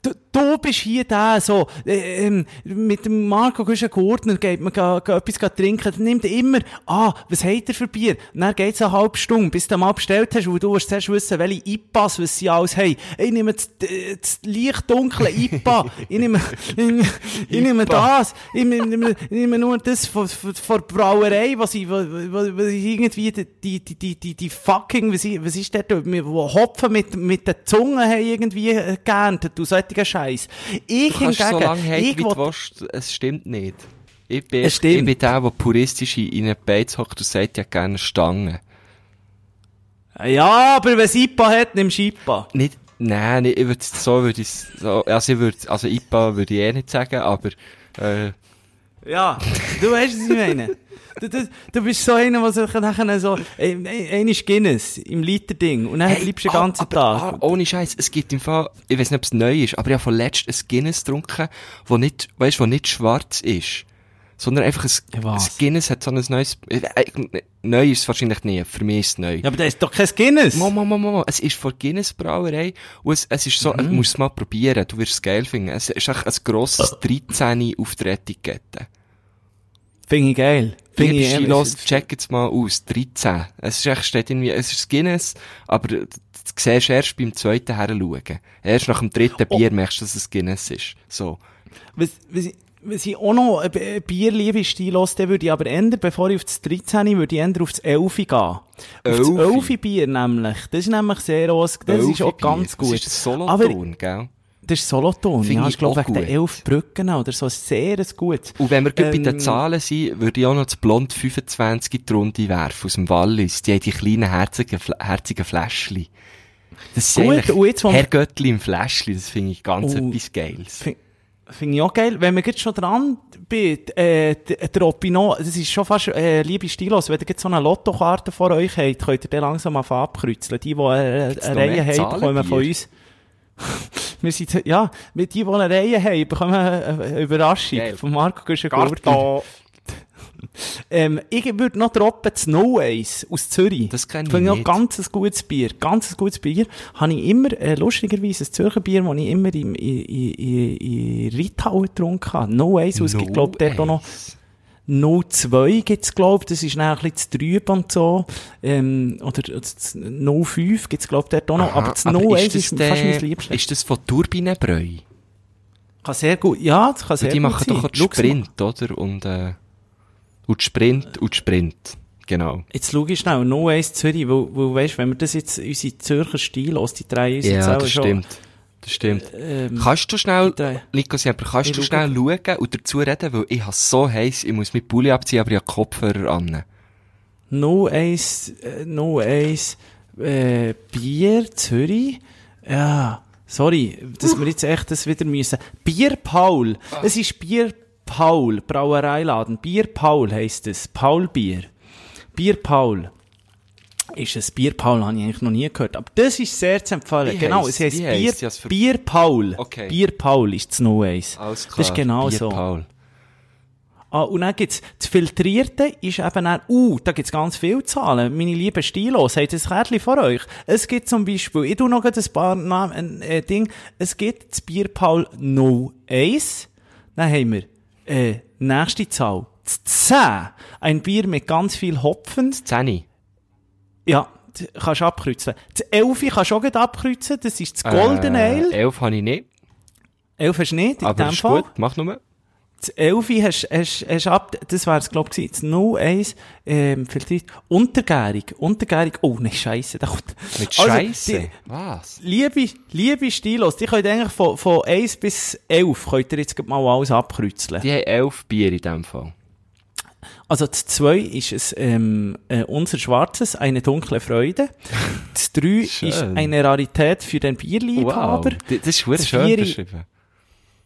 Du, du bist hier der, so, äh, ähm, mit dem Marco Güschen Gurtner geht man ga, ga etwas ga trinken, dann nimmt er immer, ah, was hat er für Bier? Und dann geht's eine halbe Stunde, bis du mal bestellt hast, weil du willst zuerst wissen, welche IPAs, was sie alles haben. Ich nehme das, das leicht dunkle IPA, ich nehme, ich, ich nehme das, ich nehme, ich nehme nur das von, von, von der Brauerei, was ich, was, was ich irgendwie, die, die, die, die, die, fucking, was, ich, was ist dort, wo Hopfen mit, mit den Zungen haben irgendwie äh, geerntet, du solcher Scheiß. Ich Du kannst so hingegen, lange haten, ich wie du will- willst. Es stimmt nicht. Ich bin, ich bin der, der puristisch in in einen Beiz hockt und sagt, ja gerne Stangen. Ja, aber wenn es IPA hat, nimmst du IPA. Nicht, nein, nicht, ich würde so würde ich so, also ich würde, also IPA würde ich eh nicht sagen, aber, äh, Ja, du weißt, was ich meine. Du, du, du bist so einer, der sich nachher so, äh, ein ist Guinness im Liter-Ding und dann Hey, bleibst du den ah, ganzen aber, Tag. Ah, ohne Scheiß, es gibt im Fall, ich weiß nicht, ob es neu ist, aber ich habe von letzt ein Guinness getrunken, wo nicht, weißt, wo nicht schwarz ist. Sondern einfach ein, Ja, ein Guinness hat so ein neues, äh, äh, neu ist es wahrscheinlich nie, für mich ist es neu. Ja, aber das ist doch kein Guinness. Mama, Mama, Mama, es ist von Guinness Brauerei und es, es ist so, du musst es mal probieren, du wirst es geil finden. Es ist echt ein grosses 13 auf der Etikette. Finde ich geil. Finde ich Stilos, check jetzt mal aus, 13. Es ist echt, steht irgendwie, es ist Guinness, aber du du siehst erst beim zweiten her schauen. Erst nach dem dritten Oh. Bier merkst du, dass es Guinness ist. So. Was, was, was ich auch noch, äh, Bier liebe, Stilos, dann würde ich aber ändern, bevor ich auf das 13, würde ich ändern auf das 11 gehen. Auf das Elfi? 11 Bier nämlich. Das ist nämlich sehr, aus- das ist auch ganz gut. Das ist ein aber Solothurn, gell? Das ist Solothurn, Finde ja, ich glaube wegen den gut. 11 Brücken oder so, sehr ein gutes. Und wenn wir ähm, bei den Ähm, Zahlen sind, würde ich auch noch das Blond 25 in die Runde werfen, aus dem Wallis. Die haben die kleinen, herzigen, herzigen Fläschchen. Das sind Gut, und jetzt, Herr Göttli im Fläschchen, das finde ich ganz Oh. etwas Geiles. Fin- Finde ich auch geil. Wenn wir jetzt schon dran sind, äh, der Opino, das ist schon fast, äh, liebe Stilos, wenn ihr jetzt so eine Lottokarte vor euch habt, könnt ihr den langsam mal abkreuzeln. Die, die äh, eine Reihe haben, bekommen von uns. Wir sind, ja, mit die, die eine Reihe haben, bekommen eine Überraschung Geil. von Marco Güschen-Gurtner. Ähm, ich würde noch droppen das No Ace aus Zürich. Das kenn ich Finde noch ganz ein gutes Bier. Ganz ein gutes Bier. Habe ich immer, äh, lustigerweise, ein Zürcher Bier, das ich immer in, in, in, in Rittau getrunken habe. No Ace, es gibt, glaube ich, dort auch noch. 02 gibt's glaub, das ist dann ein bisschen zu trüb und so, ähm, oder das 05 gibt's glaub dort auch noch, Aha, aber das aber 01 ist ist, das fast der- mein Liebstes. Ist das von Turbinenbräu? Kann sehr gut, ja, das kann sehr Die gut machen sein. doch auch die mal. Sprint, oder? Und, äh, und die Sprint und die Sprint. Genau. Jetzt schau ich schnell, No Ace Zürich, weil, weil weisst, wenn wir das jetzt, unsere Zürcher Stil aus, die drei jetzt Ja, auch das schon, stimmt. Das stimmt. Ähm, Kannst du schnell. Nico Siemper, kannst Ich du schnell schauen und dazu reden, weil ich habe so heiß, ich muss mit Pulli abziehen, aber ich habe Kopfhörer an. No Ace, äh, No Ace, äh, Bier, Zürich. Ja, sorry, dass wir jetzt echt das wieder müssen. Bier Paul. Es ist Bier Paul, Brauereiladen. Bier Paul heisst es. Paul Bier. Bier Paul. Ist es Bier Paul, habe ich eigentlich noch nie gehört. Aber das ist sehr zu empfehlen. Wie genau, heisst- es heisst wie Bier, für- Bier Paul. Okay. Bier Paul ist das No Ace. Alles klar. Das ist genau Bier so. Paul. Ah, und dann gibt's, das Filtrierte ist eben dann, uh, da gibt's ganz viele Zahlen. Meine lieben Stilos, habt ihr das Kärtchen vor euch? Es gibt zum Beispiel, ich tu noch ein paar Namen, äh, Ding, es gibt das Bier Paul No Ace. Dann haben wir, äh, nächste Zahl, das 10. Ein Bier mit ganz viel Hopfen. Zeni. Ja, kannst du abkreuzen. Das 11 kannst du auch gleich abkreuzen, das ist das Golden äh, Ale. Elf habe ich nicht, 11 hast du nicht, in aber dem ist Fall. gut, mach nur. Das Elfi hast, hast, hast ab, das wär's, glaub ich, das No Ace, ähm, filtriert. Untergärig, Untergärig, oh, ne, Scheisse, da kommt. Mit Also, Scheisse. die- Was? Liebe, liebe Stilos, die könnt eigentlich von, von 1 bis 11, könnt ihr jetzt mal alles abkreuzeln. Die haben elf Bier in dem Fall. Also, das 2 ist es, ähm, äh, unser Schwarzes, eine dunkle Freude. Das 3 Schön. ist eine Rarität für den Wow. Bierliebhaber. D- Das ist Das schön beschrieben.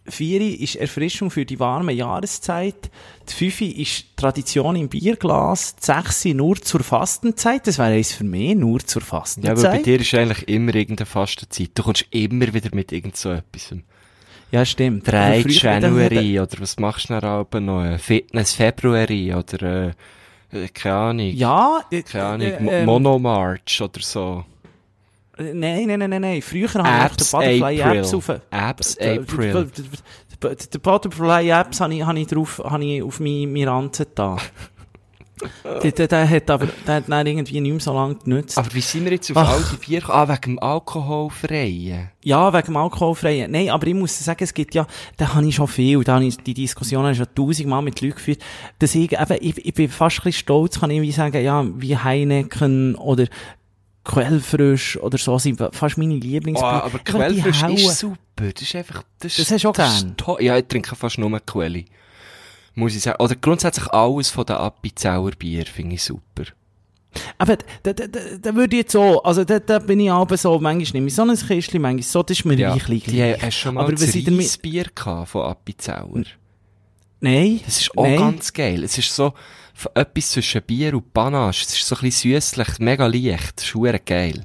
Vieri ist Erfrischung für die warme Jahreszeit. Die Fünfi ist Tradition im Bierglas. Die Sechsi nur zur Fastenzeit. Das wäre eins für mich, nur zur Ja, aber bei Fastenzeit. dir ist eigentlich immer irgendeine Fastenzeit. Du kommst immer wieder mit irgend so etwas. Ja, stimmt. 3 Aber früher hat er- January, oder was machst du dann aber noch? Äh, Fitness February, oder, äh, äh, keine Ahnung. Ja, äh, Keine Ahnung, äh, ähm, Monomarch oder so. äh, Nein, nein, nein, nein, nein. Früher haben wir Apps den Butterfly April. Apps auf. Apps April. Der Butterfly Apps habe ich, habe ich drauf, habe ich auf meine, meine Ranze da. der, der, hat aber, der hat dann irgendwie nicht mehr so lange genützt. Aber wie sind wir jetzt auf Ach. all die gekommen? Ah, wegen dem Alkoholfreien. Ja, wegen dem Alkoholfreien. Nein, aber ich muss sagen, es gibt ja, da habe ich schon viel, da habe ich die Diskussion habe ich schon tausendmal mit Leuten geführt, dass ich eben, ich, ich bin fast ein bisschen stolz, kann ich wie sagen, ja, wie Heineken oder Quellfrisch oder so sind fast meine Oh, Lieblingsbier. aber Einfach die Quellfrisch ist super. Das ist einfach, das, Das hast du auch das ist gern? toll. Ja, ich trinke fast nur Quelli. Muss ich sagen. Oder grundsätzlich alles von den Appenzeller Bier finde ich super. Aber da, da, da, da würde ich jetzt so, also da, da bin ich aber so, manchmal nehme ich so ein Kistchen, manchmal so, das ist mir Ja, reichlich. die hast du schon mal Aber was Reisbier gehabt von Appenzeller. Nein. Das ist auch nein. ganz geil. Es ist so etwas zwischen Bier und Panache. Es ist so ein bisschen süßlich, mega leicht. Das ist verdammt geil.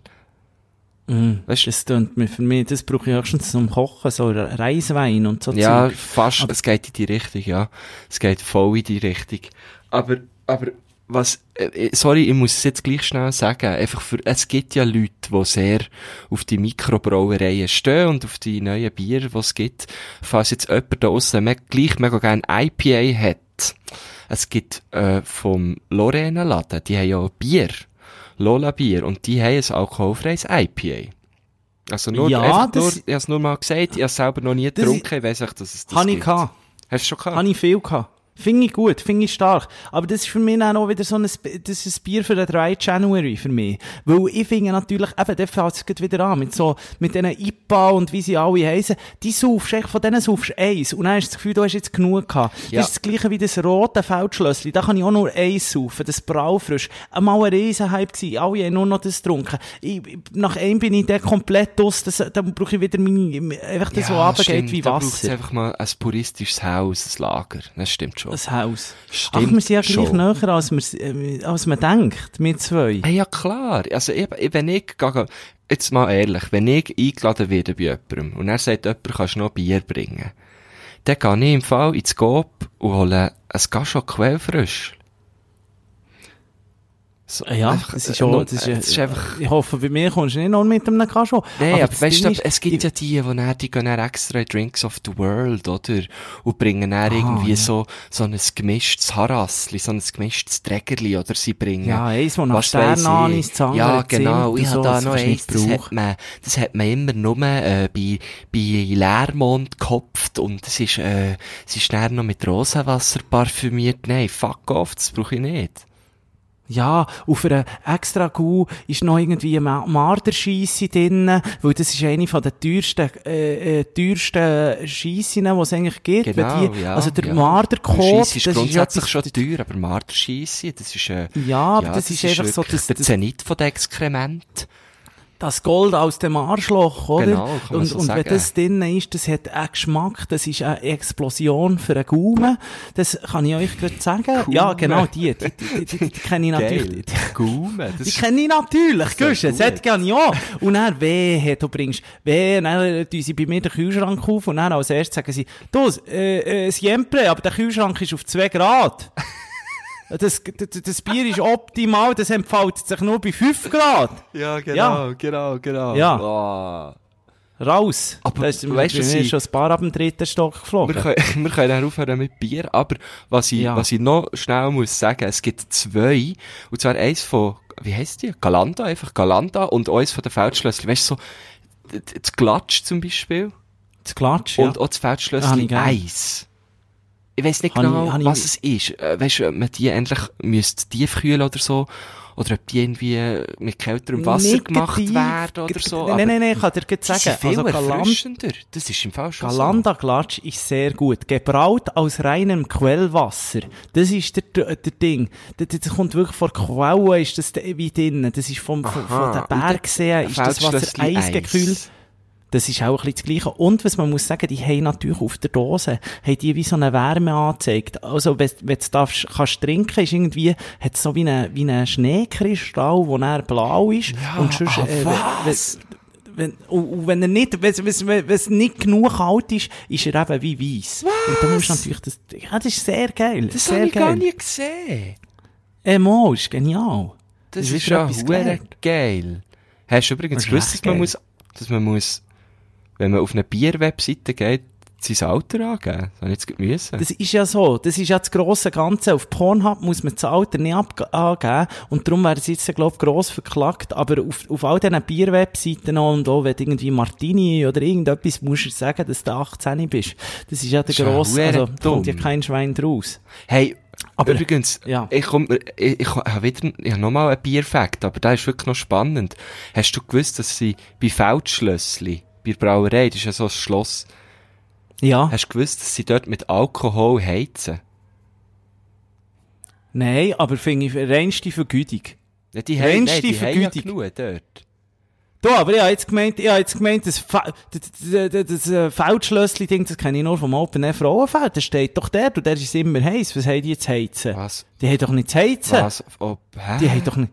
Mm, Weißt du- das tönt mir für mich, das brauche ich höchstens zum Kochen, so Reiswein und so Ja, Zeug. fast. Aber- es geht in die Richtung, ja. Es geht voll in die Richtung. Aber, aber, was, äh, äh, sorry, ich muss es jetzt gleich schnell sagen. Einfach für, es gibt ja Leute, die sehr auf die Mikrobrauereien stehen und auf die neuen Bier, die es gibt. Falls jetzt jemand da draussen me gleich mega gerne IPA hat. Es gibt, äh, vom Lorena Laden, die haben ja Bier. Lola Bier. Und die haben ein alkoholfreies IPA. Also nur, Ja, einfach das- nur, ich habe es nur mal gesagt, ich habe es selber noch nie getrunken, ich weiss echt, dass es das Habe ich gehabt. Hast du schon gehabt? Habe ich viel gehabt. Finde ich gut, finde ich stark. Aber das ist für mich dann auch wieder so ein, das ist ein Bier für den 3. January für mich. Weil ich finde natürlich, eben, der fängt es wieder an, mit so, mit diesen IPA und wie sie alle heissen, die saufst, echt von denen saufst eins. Und dann hast du das Gefühl, du hast jetzt genug gehabt. Ja. Das ist das gleiche wie das rote Feldschlössli. Da kann ich auch nur eins saufen, das Braufrisch. Einmal ein Riesenhype gewesen. Alle haben nur noch das getrunken. Ich, nach einem bin ich dann komplett aus, das, dann brauche ich wieder meine, einfach das, so runtergeht stimmt, wie da braucht's Wasser. einfach mal ein puristisches Haus, ein Lager. Das stimmt schon. Das Haus. Stimmt Ach, wir sind ja gleich schon. näher, als, wir, äh, als man denkt, wir zwei. Hey, ja klar. Also, ich, wenn ich, gehe- jetzt mal ehrlich, wenn ich eingeladen werde bei jemandem und er sagt, jemand kannst noch Bier bringen, dann gehe ich im Fall ins Coop und hole ein Gashon Quellfrisch. So, Ja, das ist äh, schon, nur- das ist, äh, äh, ist einfach, ich hoffe, bei mir kommst du nicht noch mit einem Kascho. Nein, aber, das weißt du, es gibt ich- ja die, die, dann, die gehen dann extra in Drinks of the World, oder? Und bringen dann Ah, irgendwie ja. so, so ein gemischtes Harassli, so ein gemischtes Trägerli, oder sie bringen... Ja, eins, das nach was weiss Sternanis, andere Ja, genau. Ich habe da noch eins, das hat brauchen. man, das hat man immer nur, äh, bei, bei Leermond gekopft und es ist, äh, es ist dann noch mit Rosenwasser parfümiert. Nein, fuck off, das brauche ich nicht. Ja, auf einer extra Kuh ist noch irgendwie Marderscheisse drin, weil das ist eine von den teuersten, äh, äh, teuersten Scheissen, die es eigentlich gibt. Genau, die, ja. also der ja. Marderkot, ist das ist grundsätzlich schon teuer, aber Marderscheisse, das ist, äh, Ja, aber das, ist einfach so das, der das, Zenit von den Exkrementen. Das Gold aus dem Arschloch, oder? Genau, kann man und, so und wenn sagen. das drin ist, das hat einen Geschmack, das ist eine Explosion für einen Gaumen. Das kann ich euch gerade sagen. Ja, Gaumen. genau, die, die, die, die, die, kenne ich natürlich. Geil. Gaumen. Das Die kenne ich natürlich, gehst du, das hat gerne ja. Und dann, wehe, du bringst, wehe, dann tun sie bei mir den Kühlschrank auf und dann als erstes sagen sie, du, äh, äh, Siempre, aber der Kühlschrank ist auf 2 Grad. Das, das, das Bier ist optimal, das entfaltet sich nur bei 5 Grad. Ja, genau, Ja. genau, genau. Ja. Ah. Raus. Aber da ist, weißt du, ich- schon ein paar ab dem dritten Stock Wir geflogen. können, wir können dann aufhören mit Bier, aber was ich, Ja. was ich noch schnell muss sagen, es gibt zwei, und zwar eins von, wie heisst die? Galanda, einfach Galanda, und eins von den Feldschlösschen. Weißt du, so, das Glatsch zum Beispiel, Das Klatsch, ja. und auch das Ah, Feldschlösschen gern. Eis. Ich weiss nicht ich- genau, ich- was es ist. Äh, Weißt du, man die endlich müsste tiefkühlen oder so, oder ob die irgendwie mit kälterem Wasser Negativ. gemacht werden oder so. Nein, nein, nein, ich kann dir gerade sagen. viel Also. Das ist im Fall schon Galanda Glatsch ist sehr gut. Gebraut aus reinem Quellwasser. Das ist der, der, Ding. Das, das kommt wirklich von der Quelle, ist das wie drinnen. Das ist vom, von, von Aha. den Bergseen, ist das Wasser eisgekühlt. Eis. Das ist auch ein bisschen das Gleiche. Und was man muss sagen, die haben natürlich auf der Dose, haben die wie so eine Wärme angezeigt. Also, wenn, wenn du darfst, kannst trinken, ist irgendwie, hat so wie ein, wie ein Schneekristall, wo er blau ist. Ja, und sonst, ah, äh, was? wenn, und, wenn er nicht, wenn, wenn, wenn, nicht genug kalt ist, ist er eben wie weiss. Und dann musst du natürlich das, ja, das ist sehr geil. Das sehr habe ich geil. gar nie gesehen. Äh, Mo, ist genial. Das, Das ist ist ja gelernt. geil. Hast du übrigens gewusst, dass man geil. muss, dass man muss, wenn man auf eine Bierwebseite geht, sein Alter angeben? Das jetzt müssen. Das ist ja so. Das ist ja das grosse Ganze. Auf Pornhub muss man das Alter nicht angeben. Und darum werden sie jetzt, glaube ich, gross verklagt. Aber auf, auf all diesen Bierwebseiten und auch, wenn irgendwie Martini oder irgendetwas musst du sagen, dass du 18 bist. Das ist ja der grosse, also, da kommt ja kein Schwein draus. Hey, Aber- übrigens, ja. ich komm, ich, ich habe wieder, ich habe nochmal einen Bierfakt, aber der ist wirklich noch spannend. Hast du gewusst, dass sie bei Feldschlössli, bei der Brauerei, das ist ja so ein Schloss, Ja. hast du gewusst, dass sie dort mit Alkohol heizen? Nein, aber finde ich reinste Vergütung. Ja, die haben, nein, die haben ja genug dort. Du, aber ich habe jetzt gemeint, ich habe jetzt gemeint, das, das, das, das, das äh, Feldschlössli-Ding, das kenne ich nur vom Open Air Frauenfeld. Da steht doch der, und der ist immer heiß. Was haben die jetzt heizen? Was? Die haben doch nicht zu heizen. Was? Ob, hä? Die haben doch nicht...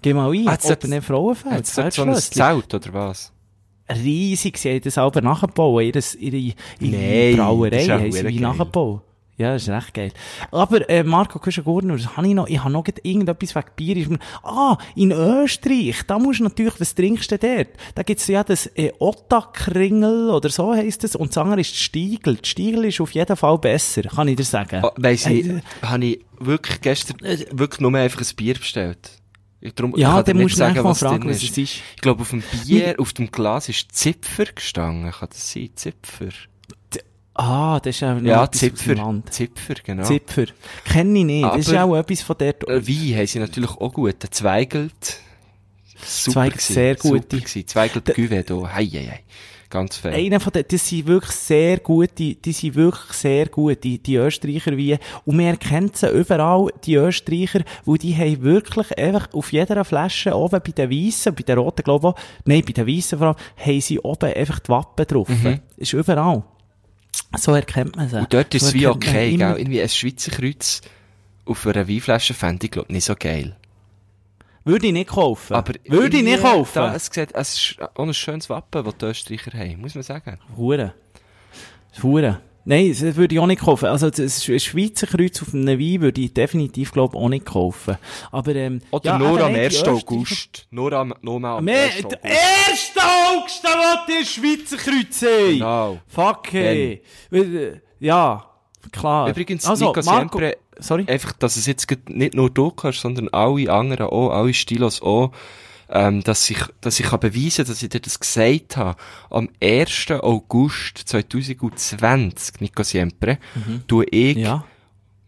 Geh mal ein, Ah, Open Air Frauenfeld, dort so ein. Zelt, oder was? Riesig, sie haben das selber nachgebaut, ihre, ihre, ihre Brauerei haben sie wie nachgebaut. Ja, das ist recht geil. Aber, äh, Marco Kuschen-Gurner, was habe ich noch? Ich habe noch irgendetwas wegen Bier. Ist mir, ah, in Österreich, da musst du natürlich, was trinkst du dort? Da gibt's ja das, äh, Ottakringel, oder so heisst es, und das andere ist die Stiegel. Die Stiegel ist auf jeden Fall besser, kann ich dir sagen. Oh, weiss ich, Äh, habe ich wirklich gestern wirklich nur einfach ein Bier bestellt. Ich ja, dann musst du sagen, mal fragen, was es ist. Ich glaube, auf dem Bier, auf dem Glas ist Zipfer gestanden. Kann das sein? Zipfer? Ah, das ist auch noch Ja, etwas Zipfer. Land. Zipfer, genau. Zipfer. Kenne ich nicht. das ist Aber- auch etwas von dort. Äh, Wein haben sie natürlich auch gut. Der Zweigelt. Super Zweigelt, sehr gute. Super gewesen. Zweigelt Der- da. Hei, hei, hei. Ganz fein. Einer von den, das sind wirklich sehr gute, die sind wirklich sehr gut, die, die Österreicher wie, und man erkennt sie überall, die Österreicher, wo die haben wirklich einfach auf jeder Flasche oben bei den Weissen, bei den Roten glaube ich auch, nein, bei den Weissen vor allem, haben sie oben einfach die Wappen drauf. Ist überall. So erkennt man sie. Mhm. Und dort ist So es wie okay, gell? Irgendwie ein Schweizer Kreuz auf einer Weinflasche fände ich, glaube nicht so geil. Würde ich nicht kaufen. Aber Würde ich nicht kaufen. Da, es, sieht, es ist auch ein schönes Wappen, das die Österreicher haben, muss man sagen. Hure. Hure. Nein, das würde ich auch nicht kaufen. Also, das Sch- Schweizer Kreuz auf einem Wein würde ich definitiv, glaube ich, auch nicht kaufen. Aber, ähm, Oder ja, nur eben am nicht, 1. die Österreicher- August. Nur am, nur am Mehr, 1. der August. 1. August, da will der Schweizer Kreuz sein. Genau. Fuck, hey. Äh, Ja, klar. Übrigens, also, Nico Marco, Siempre, sorry. einfach, dass es jetzt nicht nur du kannst, sondern alle anderen auch, alle Stilos auch, ähm, dass ich, dass ich kann beweisen, dass ich dir das gesagt habe. Am 1. August 2020, Nico Siempre, tue ich Mhm. Ja.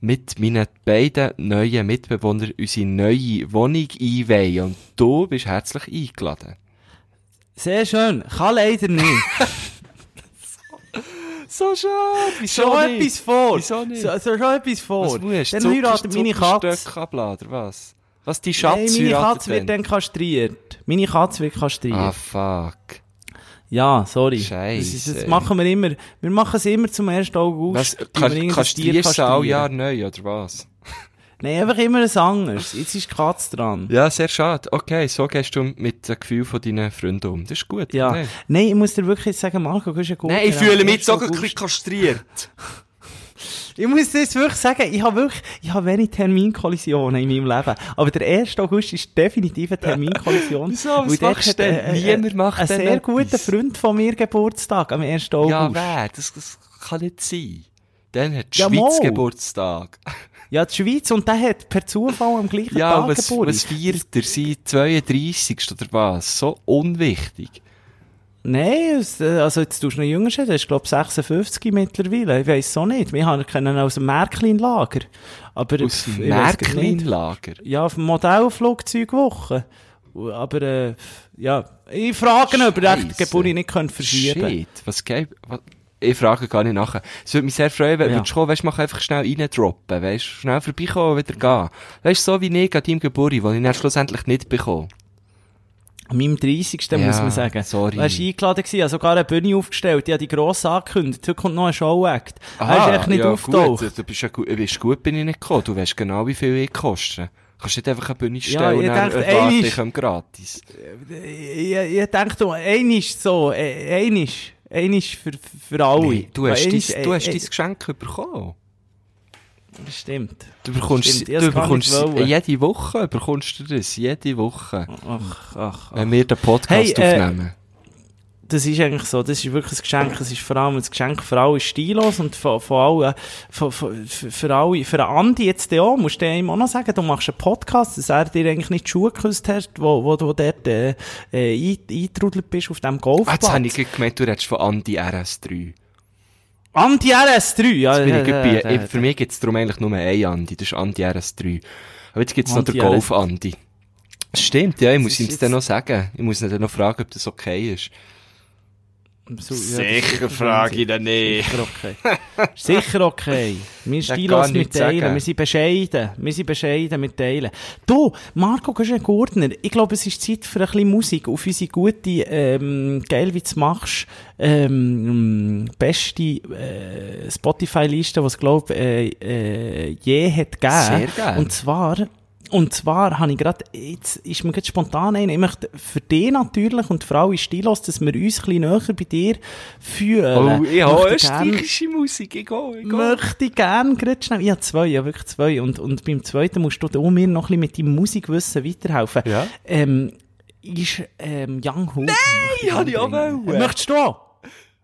mit meinen beiden neuen Mitbewohnern unsere neue Wohnung einweihen und du bist herzlich eingeladen. Sehr schön. Kann leider nicht. So schade, wieso nicht? etwas vor. Wieso nicht? So, so schon etwas vor. Was musst du? Dann heiratet meine Katze. Abladen, was? Was, die Nein, Schatz meine heiratet Katze wird dann? kastriert. Meine Katze wird kastriert. Ah, fuck. Ja, sorry. Scheisse. Das, das machen wir immer. Wir machen es immer zum 1. August. Was, irgendein kannst du alle kastrieren. Jahr neu, oder was? Nein, einfach immer ein anderes. Jetzt ist die Katze dran. Ja, sehr schade. Okay, so gehst du mit dem Gefühl von deinen Freunden um. Das ist gut. Ja. Nein, Nein, ich muss dir wirklich sagen, Marco, du bist ja gut. Nein ich fühle mich 1. sogar ein bisschen kastriert. Ich muss dir jetzt wirklich sagen, ich habe wirklich, ich habe wenig Terminkollisionen in meinem Leben. Aber der 1. August ist definitiv eine Terminkollision. Wieso? Was machst du denn? Niemand macht Ein denn sehr guter Freund von mir Geburtstag am 1. August. Ja, wer? Das, das kann nicht sein. Dann hat die Ja, Schweiz. Geburtstag. Ja, die Schweiz, und der hat per Zufall am gleichen Ja, Tag was, Geburt. was feiert er? Sein 32. oder was? So unwichtig. Nein, äh, also jetzt tust du noch jünger sein, der ist glaube ich 56 mittlerweile, ich weiss so nicht. Wir haben kennen ihn aus dem Märklin-Lager. Aber Aus dem. Märklin-Lager. Ja, auf dem Modellflugzeugwoche. Aber, äh, ja, ich frage ihn, ob er die. Geburt nicht könnte verschieben Shit, was geht? Was? Ich frage gar nicht nachher. Es würde mich sehr freuen, wenn Ja. du kommen, weißt, mach einfach schnell reindroppen, weißt, schnell vorbeikommen und wieder gehen. Weißt, so wie ich an deinem Geburt, wo ich dann schlussendlich nicht bekomme. An meinem 30. Ja, muss man sagen. sorry. Er war eingeladen gewesen, sogar eine Bühne aufgestellt, die hat die gross angekündigt. Heute kommt noch ein Show-Act. Er ist echt nicht ja, aufgetaucht. Gut, du bist ja gut, bist gut, bin ich nicht gekommen. Du weißt genau, wie viel ich koste. Kannst nicht einfach eine Bühne Ja, stellen ich und dann einmal- ich gratis. Ich, ich denke, einisch so, äh, einisch, einisch für, für alle. Nee, du hast, dein, du äh, hast dein Geschenk bekommen. Stimmt. Du bekommst, Stimmt, du bekommst jede Woche bekommst du das. Jede Woche. Ach, ach, ach. Wenn wir den Podcast Hey, äh, aufnehmen. Das ist eigentlich so, das ist wirklich ein Geschenk, es ist vor allem ein Geschenk für alle Stilos und von, von allen, von, von, für alle, für Andi jetzt auch, musst du ihm auch noch sagen, du machst einen Podcast, dass er dir eigentlich nicht die Schuhe geküsst hat, wo, wo du dort, äh, äh, ein- eingetrudelt bist auf dem Ah, Golfplatz. jetzt habe ich gemeint, du redest von Andi RS3. Andi RS3, ja, Jetzt bin ich ja, ja, für mich gibt es darum eigentlich nur einen Andi, das ist Andi RS3. Aber jetzt gibt es noch den Golf Andi. Das Stimmt, ja, ich muss ihm das dann noch sagen. Ich muss ihn dann noch fragen, ob das okay ist. So, ja, das ist ihn dann nicht. Sicher okay. Sicher okay. Wir Ja, Stilos mit teilen. sagen. Wir sind bescheiden. Wir sind bescheiden mit teilen. Du, Marco Gordner, ich glaube, es ist Zeit für ein bisschen Musik auf unsere gute, ähm, geil, wie du machst, ähm, beste, äh, Spotify-Liste, was glaube äh, äh, je hat gegeben. Sehr geil. Und zwar, und zwar habe ich gerade, jetzt ist mir gerade spontan ein, ich möchte für dich natürlich und für alle Stilos, dass wir uns ein bisschen näher bei dir fühlen. Oh, ich habe österreichische Musik, ich gehe, ich gehe. Möchte ich gerne gerade schnell, ich habe zwei, ja wirklich zwei, und, und beim zweiten musst du da mir noch ein bisschen mit deinem Musikwissen weiterhelfen. Ja. Ähm, ist, ähm, Young Hood. Nein, habe ich auch wollen. Möchtest du auch?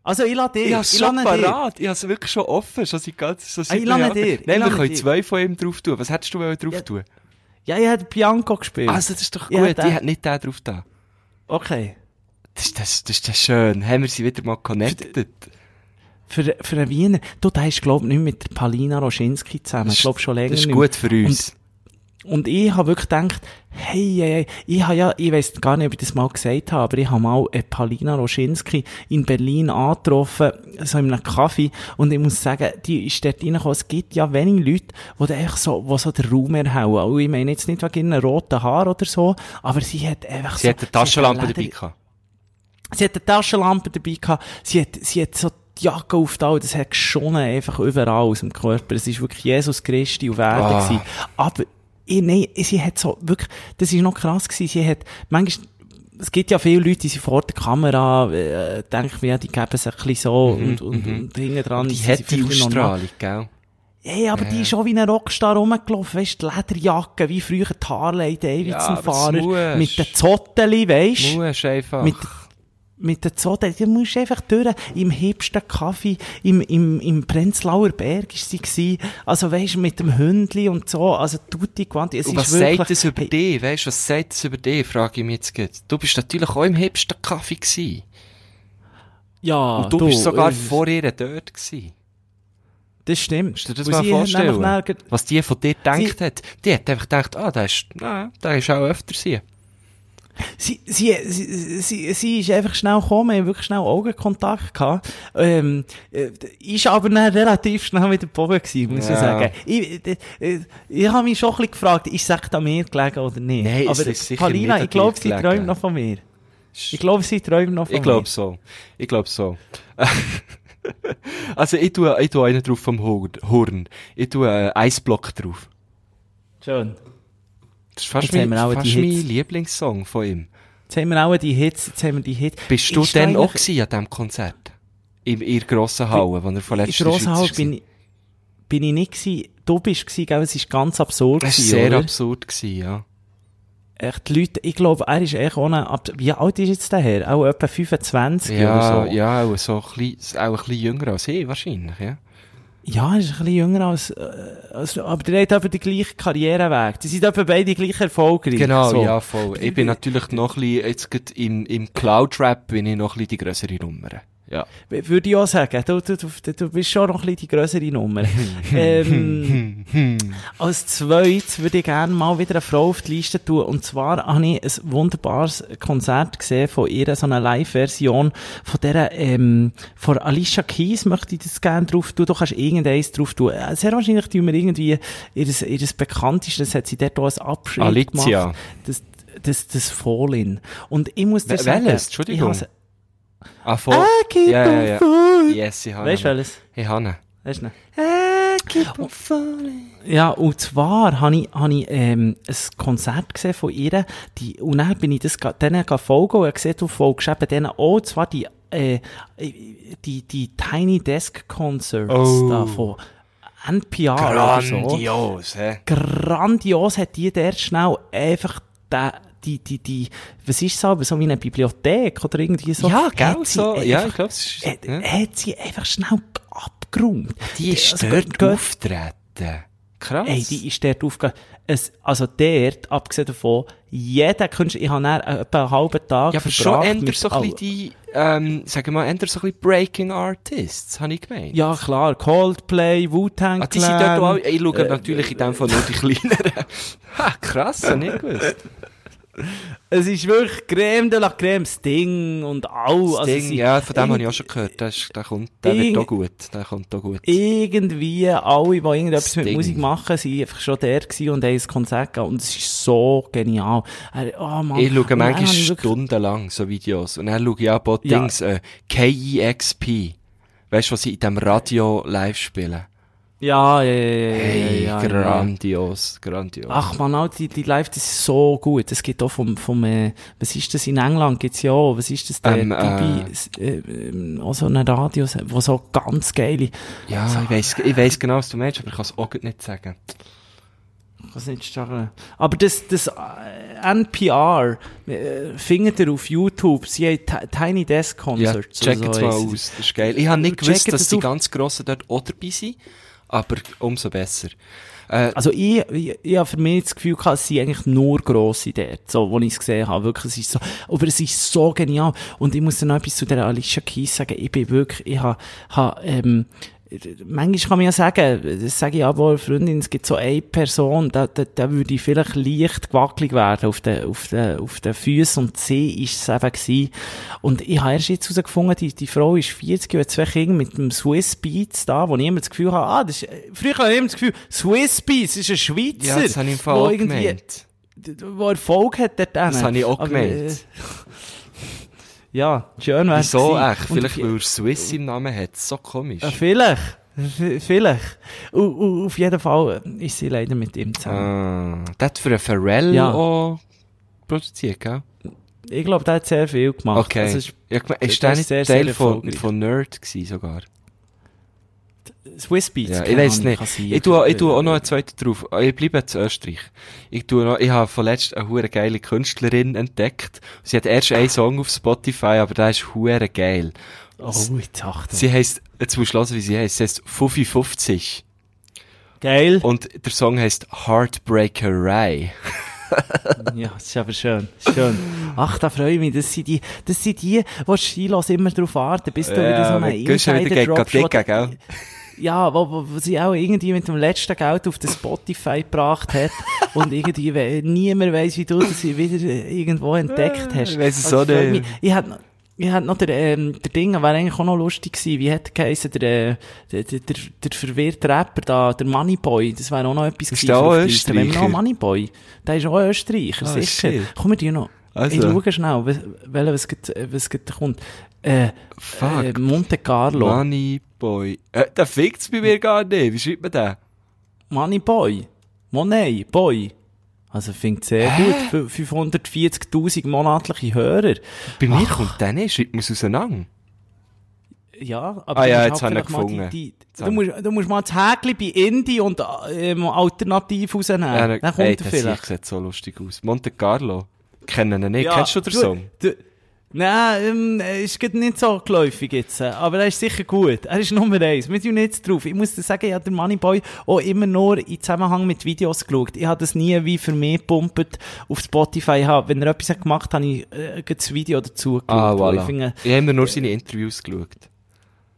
Also, ich lade dich. Ich habe es ich schon parat. Ich habe es wirklich schon offen, schon seit ganz, so seit Ah, ich lasse dir, ich Nein, wir lasse können dir. zwei von ihm drauf tun. Was hättest du drauf tun? Ja, ich habe Bianco gespielt. Also, das ist doch gut. der- ich hätte nicht den drauf da. okay. Das, ist- das, das ist schön. Haben wir sie wieder mal connected? Für, für einen Wiener, du, der ist, glaub ich, nicht mit der Palina Roschinski zusammen. Ich glaube schon länger Das ist gut für uns. Und ich habe wirklich gedacht, hey, hey, hey, ich habe ja, ich weiß gar nicht, ob ich das mal gesagt habe, aber ich habe mal eine Palina Roschinski in Berlin angetroffen, so in einem Kaffee, und ich muss sagen, die ist dort reingekommen, es gibt ja wenige Leute, die da einfach so, die so den Raum erhauen. Und ich meine jetzt nicht wegen ihren roten Haar oder so, aber sie hat einfach Sie so... hat eine Taschenlampe dabei gehabt. Sie hat eine Taschenlampe dabei gehabt. Sie hat, sie hat so die Jacke aufgetaucht. Das hat geschonnen einfach überall aus dem Körper. Es ist wirklich Jesus Christi auf Erden Ah. gewesen. Aber, ich, nein, sie hat so wirklich, das ist noch krass gewesen. Sie hat manchmal, es gibt ja viele Leute, die sind vor der Kamera, äh, denke ich mir, die geben es ein bisschen so und, und, und hinten dran Die hat die Ausstrahlung, gell? Hey, aber die ist schon wie ein Rockstar rumgelaufen, weisst, die Lederjacke, wie früher die Harley Davidson-Fahrer, Ja, musst. mit den Zotteli, weisst, Musst einfach. mit, mit den Zotteli, du musst einfach durch, im hipsten Kaffee, im, im, im Prenzlauer Berg ist sie gsi, also weisst, mit dem Hündli und so, also tutti quanti, es Und ist was wirklich, sagt das über hey, dich? Weißt du, was sagt das über dich? Frage ich mich jetzt gut. Du bist natürlich auch im hipsten Kaffee gewesen. Ja, Und du, bist sogar äh, vor ihr dort gewesen. Das stimmt. Musst du dir das mal vorstellen? Was die von dir gedacht hat. Die hat einfach gedacht, ah, der ist, na, der ist auch öfter hier. Sie, sie, sie, sie, sie ist einfach schnell gekommen, wir haben wirklich schnell Augenkontakt gehabt. Ähm, äh, ist aber dann relativ schnell wieder Bogen gewesen, muss ich Ja. sagen. Ich, äh, äh, ich habe mich schon ein bisschen gefragt, ist es an mir gelegen oder nicht? Nein, aber ist sicher Palina, nicht ich glaube, sie gelegen. träumt noch von mir. Ich glaube, sie träumt noch von Ich glaube so. Ich glaube so. also, ich tue, ich tue einen drauf vom Hor- Horn. Ich tue einen Eisblock drauf. mir. Schön. Das ist fast, mein, fast mein. Lieblingssong von ihm. Jetzt haben wir auch die Hits, jetzt haben wir die Hits. Bist du Ist denn auch gewesen an diesem Konzert? In ihrer grossen Halle, wo er von In letzter Grosshalt bin ich, bin ich nicht gewesen. Du bist gewesen, gell? Es ist ganz absurd Das war sehr oder? absurd, gewesen, ja. Echt, die Leute, ich glaube, er ist echt ohne, wie alt ist jetzt der Herr? Auch etwa 25 Ja, oder so. ja, auch so ein bisschen, auch ein bisschen jünger als ich, wahrscheinlich, ja. Ja, er ist ein bisschen jünger als, äh, als aber der hat etwa den gleichen Karriereweg. Die sind etwa beide gleich erfolgreich. Genau, so. ja, voll. Ich bin natürlich noch ein bisschen, jetzt im, im Cloud-Rap bin ich noch ein bisschen die grössere Nummer. Ja. Würde ich auch sagen. Du, du, du, du bist schon noch ein bisschen die grössere Nummer. ähm, als zweites würde ich gerne mal wieder eine Frau auf die Liste tun. Und zwar habe ich ein wunderbares Konzert gesehen von ihr, so eine Live-Version von der, ähm, von Alicia Keys möchte ich das gerne drauf tun. Du kannst irgendeins drauf tun. Äh, Sehr wahrscheinlich tun wir irgendwie ihres, ihres bekanntestes, hat sie dort auch ein Abschied Alicia. gemacht. Das, das, das Fallen. Und ich muss dir sagen, welches? Entschuldigung. ich Ah, voll. I keep Ja, ja, ja. Yes, ich habe Weißt du ihn. welches? Ich habe ihn. Weißt du nicht? Ja, und zwar habe ich, habe ich ähm, ein Konzert gesehen von ihr, die, und dann bin ich das, ga- denen ga folgen und habe gesehen, du folgst eben denen auch, und zwar die, äh, die, die Tiny Desk Concerts Oh. da von NPR oder so. Grandios, hä? Grandios hat die der schnell einfach den, die, die, die, was ist so, so wie eine Bibliothek oder irgendwie so. Ja, hat sie so. Ja, einfach- ich glaube, es ist, äh, ja. hat sie einfach schnell abgeräumt. Die ist Also, dort auftreten. Krass. Ey, die ist dort aufgegangen. Es, also dort, abgesehen davon, jeder Künstler, ich habe dann etwa einen halben Tag ja, aber schon ändert so ein bisschen die, ähm, sagen wir mal, ändert so ein bisschen Breaking Artists, habe ich gemeint. Ja, klar, Coldplay, Wu-Tang Ah, die sind dort auch, ich schaue Äh, natürlich in dem Fall nur die kleineren. ha, krass, habe ich nicht gewusst. Es ist wirklich Creme de la Creme, Sting und all. Das also Ding, sie- ja, von dem habe ich auch schon gehört, der, ist, der kommt, der wird auch gut, der kommt auch gut. Irgendwie alle, die irgendetwas mit Sting. Musik machen, sind einfach schon der gewesen und haben ein Konzert gegeben. Und es ist so genial. Äh, Oh Mann. Ich schaue manchmal stundenlang so Videos. Und dann schaue ich auch bei Ja. Dings, äh, KEXP. Weißt du, was sie in diesem Radio live spielen? Ja, ja, ja, ja, Hey, ja, ja, ja. grandios, grandios. Ach man, auch die, die Live, das ist so gut. Es gibt auch vom, vom, äh, was ist das in England? Gibt's ja auch, was ist das, der Ähm, äh, äh, auch so ein Radio, wo so ganz geile, ja, ich weiss, ich weiss genau, was du meinst, aber ich kann es auch nicht sagen. ich kann's nicht sagen. Aber das, das, äh, NPR, äh, findet ihr auf YouTube, sie haben Ti- Tiny Desk Ja, Concerts. check oder es so mal aus, das ist geil. Ich habe nicht Checkt gewusst, dass das die ganz Grossen dort auch dabei sind, aber umso besser. Äh, Also ich, ich, ich habe für mich das Gefühl gehabt, es sind eigentlich nur grosse dort, so, wo ich es gesehen habe. Wirklich, es ist so, aber es ist so genial. Und ich muss dann noch etwas zu der Alicia Keys sagen. Ich bin wirklich, ich habe, habe ähm, manchmal kann man ja sagen, das sage ich aber Freundin, es gibt so eine Person, da, da, da würde ich vielleicht leicht gewackelig werden auf den, auf den, auf den Füßen und sie ist es eben gewesen. Und ich habe erst jetzt herausgefunden, die, die Frau ist 40 und hat zwei Kinder mit dem Swiss Beats da, wo ich immer das Gefühl habe, ah, das ist, früher hatte ich immer das Gefühl, Swiss Beats ist ein Schweizer. ja, das habe ich im Fall auch gemeint. wo Erfolg hat dort Das habe ich auch Aber, gemeint. äh, ja, schön wär's Wieso echt? Vielleicht, vi- weil er Swiss im Namen hat. So komisch. Ja, vielleicht. V- Vielleicht. Und, und auf jeden Fall äh, ist sie leider mit ihm zusammen. Ah, der hat für einen Pharrell Ja. auch produziert, gell? Ich glaube, der hat sehr viel gemacht. Okay. Also, es ja, das ist der ist nicht sehr, sehr Teil von, erfolgreich. von Nerd gewesen sogar? Ist Swiss Beats, Ja, ich weiß nicht. sein. Ich tue, ich tue auch noch einen zweiten drauf. Ich bleibe jetzt in Österreich. Ich tue noch, ich habe vorletzt eine hure geile Künstlerin entdeckt. Sie hat erst einen Song auf Spotify, aber der ist hure geil. Oh, jetzt achte. Sie heisst, jetzt musst du hören, wie sie heisst. Sie heisst Fuffi 50. Geil. Und der Song heisst Heartbreakerei. Ja, das ist aber schön. Schön. Ach, da freue ich mich. Das sind die, das sind die, die stilos immer drauf warten, bis du wieder so du wieder Insider gegen droppst. Dicken, gell? Ja, wo, wo, wo sie auch irgendwie mit dem letzten Geld auf den Spotify gebracht hat und irgendwie we niemand weiss, wie du das wieder irgendwo entdeckt hast. Ich weiss es Also, freut nicht. Ich noch, ich hätte noch der, ähm, der Ding, wäre eigentlich auch noch lustig gewesen. Wie hätte geheißen, der, äh, der, der, der, der verwirrte Rapper da, der Moneyboy. Das wäre auch noch etwas Ist gewesen. der auch die Liste. Wenn Österreicher? Moneyboy. Der ist auch Österreicher, Ah, sicher. shit. Komm, wir die noch. Also. Ich schaue schnell, was, welcher, was, was geht kommt. Äh, Fuck. äh, Monte Carlo. Money Boy. Äh, der fickt's bei mir gar nicht. Wie schreibt man den? Money Boy. Money Boy. Also, finde sehr Hä? gut. Fü- 540.000 monatliche Hörer. Bei mir kommt der nicht. Schreibt man es auseinander? Ja, aber Ah ja, jetzt halt habe ich gefunden. Die, die, du, musst, du musst mal das Häkchen bei Indie und ähm, Alternativ rausnehmen. Ja, Dann kommt ey, der vielleicht. Sieht so lustig aus. Monte Carlo. Kennen ihn nicht. Ja, Kennst du den du- Song? Du, Nein, ähm, er ist nicht so geläufig jetzt, äh, aber er ist sicher gut. Er ist Nummer eins. Wir sind jetzt drauf. Ich muss dir sagen, ich habe den Moneyboy auch immer nur in Zusammenhang mit Videos geschaut. Ich habe das nie wie für mich gepumpt auf Spotify. Ich habe, wenn er etwas gemacht hat, habe ich äh, das Video dazu geschaut. Ah, voilà. Ich finde, Ich habe mir nur seine Interviews geschaut.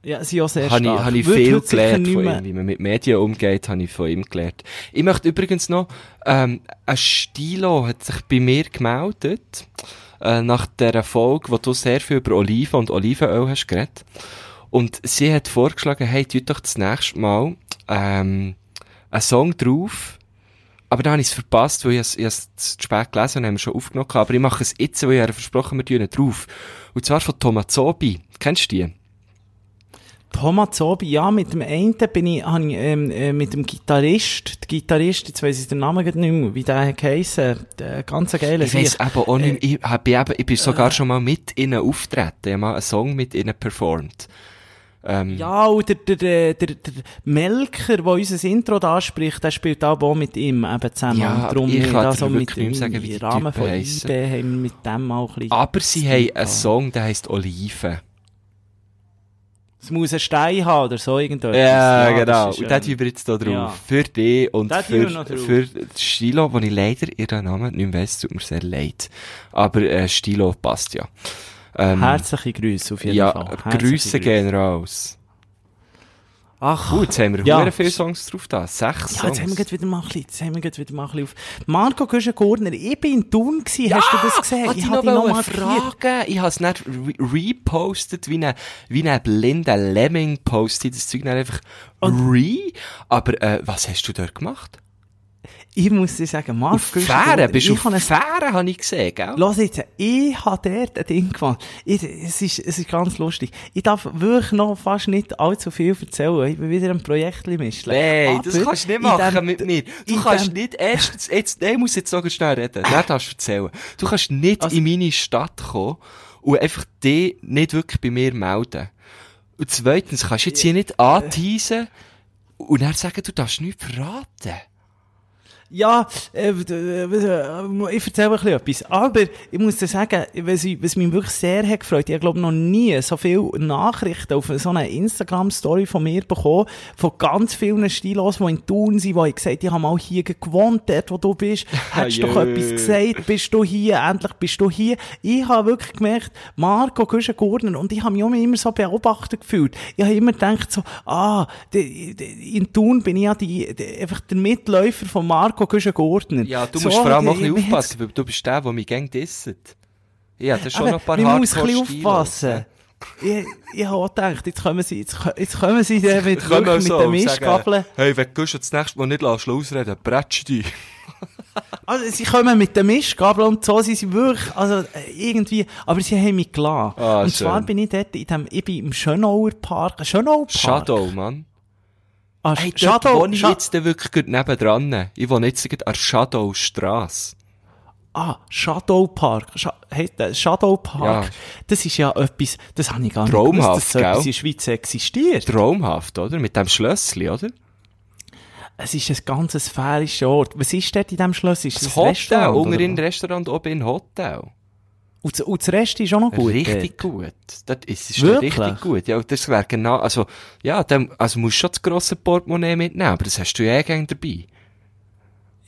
ja, sie auch sehr Habe ich, stark. habe ich Würde viel heute sicher gelernt von ihm. Wie man mit Medien umgeht, habe ich von ihm gelernt. Ich möchte übrigens noch, ähm, ein Stilo hat sich bei mir gemeldet, äh, nach der Folge, wo du sehr viel über Oliven und Olivenöl hast geredet. Und sie hat vorgeschlagen, hey, tut doch das nächste Mal, ähm, einen Song drauf, aber dann habe ich es verpasst, weil ich es, ich es zu spät gelesen und haben wir schon aufgenommen. Aber ich mache es jetzt, weil ich versprochen wir tun drauf. Und zwar von Tomazobi. Kennst du die? Thomas Zobi, ja, mit dem einen bin ich, habe ich ähm, äh, mit dem Gitarrist, der Gitarrist, jetzt weiss ich den Namen nicht mehr, wie der geheissen, der ganz geile Ich weiss eben auch nicht, Äh, ich, hab, ich, eben, ich bin sogar schon mal mit ihnen auftreten, ich habe mal einen Song mit ihnen performt. Ähm, Ja, und der, der, der, der, Melker, der unser Intro da spricht, der spielt auch auch mit ihm eben zusammen. Ja, Und aber darum ich kann also wirklich mit mehr sagen, wie die Rahmen Typen von. IB haben wir mit dem auch ein bisschen... aber sie haben einen. Song, der heisst Oliven. Es muss einen Stein haben oder so irgendetwas. Ja, das genau. Und den tun wir jetzt da drauf. ja. Für dich und Den für, für Stilo, wo ich leider ihren Namen nicht mehr weiss, tut mir sehr leid. Aber äh, Stilo passt ja. Ähm, Herzliche Grüße auf jeden ja, Fall. Herzliche Grüße gehen raus. Ach, Gut, jetzt haben wir Ja. viele Songs drauf da. Sechs Ja, Songs. jetzt haben wir wieder mal ein bisschen, jetzt haben wir wieder mal ein bisschen auf. Marco Güschen-Gurner, ich bin in Thun gewesen, hast du das gesehen? Hat ich habe noch noch mal fragen. Ich habe es nicht re repostet, wie ein, wie ein blinder Lemming postet das Zeug nicht einfach re. Aber, äh, was hast du dort gemacht? Ich muss dir sagen, Marco Auf Fähren? Bist du ich auf Fähren, habe ich gesehen, gell? Lass jetzt, ich habe dort ein Ding gemacht. Ich, es, ist, es ist ganz lustig. Ich darf wirklich noch fast nicht allzu viel erzählen. Ich bin wieder ein Projekt mischen. Nein, das Aber kannst du nicht machen dem- mit mir. Du kannst dem- nicht erst, jetzt, nein, ich muss jetzt sogar schnell reden. Dann darfst du erzählen. Du kannst nicht Also- in meine Stadt kommen und einfach dich nicht wirklich bei mir melden. Und zweitens kannst du jetzt hier nicht anteasen und dann sagen, du darfst nichts verraten. Ja, äh, äh, ich erzähle ein bisschen etwas. Aber ich muss dir sagen, was, ich, was mich wirklich sehr hat gefreut, ich glaube noch nie so viele Nachrichten auf so eine Instagram-Story von mir bekommen, von ganz vielen Stilos, die in Thun sind, die haben gesagt, ich habe mal hier gewohnt, dort wo du bist, hättest du doch etwas gesagt, bist du hier, endlich bist du hier. Ich habe wirklich gemerkt, Marco Güschen-Gurner, und ich habe mich auch immer so beobachtet gefühlt. Ich habe immer gedacht so, ah, in Thun bin ich ja die, die, einfach der Mitläufer von Marco Güschen-Gurner. Ja, du So, musst vor allem auch ein bisschen aufpassen, weil du bist der, der mich gern disset. Ja, das ist schon Aber noch ein paar man muss ein bisschen aufpassen. Ich, ich habe auch gedacht, jetzt kommen sie, jetzt, jetzt kommen sie mit, mit so den sagen, Mischgabeln. Hey, wenn du das nächste Mal nicht lässt, ausreden, bretsch dich. Also, sie kommen mit den Mischgabeln und so, sie sind wirklich, also, äh, irgendwie, aber sie haben mich gelassen. Ah, und zwar schön. bin ich dort in dem, ich bin im Schönauer Park, Schönauer Park. Shadow, Mann. Ah, Hey, dort Shadow, wohne ich Scha- jetzt wirklich nebendran. Ich wohne jetzt an der Shadowstrasse. Ah, Shadow Park. Heisst das Shadow Park. Ja. Das ist ja etwas, das habe ich gar nicht Traumhaft, gewusst, dass so etwas in der Schweiz existiert. Traumhaft, oder? Mit dem Schlössli, oder? Es ist ein ganz sphärischer Ort. Was ist dort in diesem Schloss? Ist Das das, Hotel, Restaurant? unter was? Restaurant, oben in Hotel. Und, und das Rest ist auch noch gut. richtig dort. gut. Das ist, ist richtig gut. Ja, das wäre genau, also, ja, dann, also musst du schon das grosse Portemonnaie mitnehmen, aber das hast du ja eh gern dabei.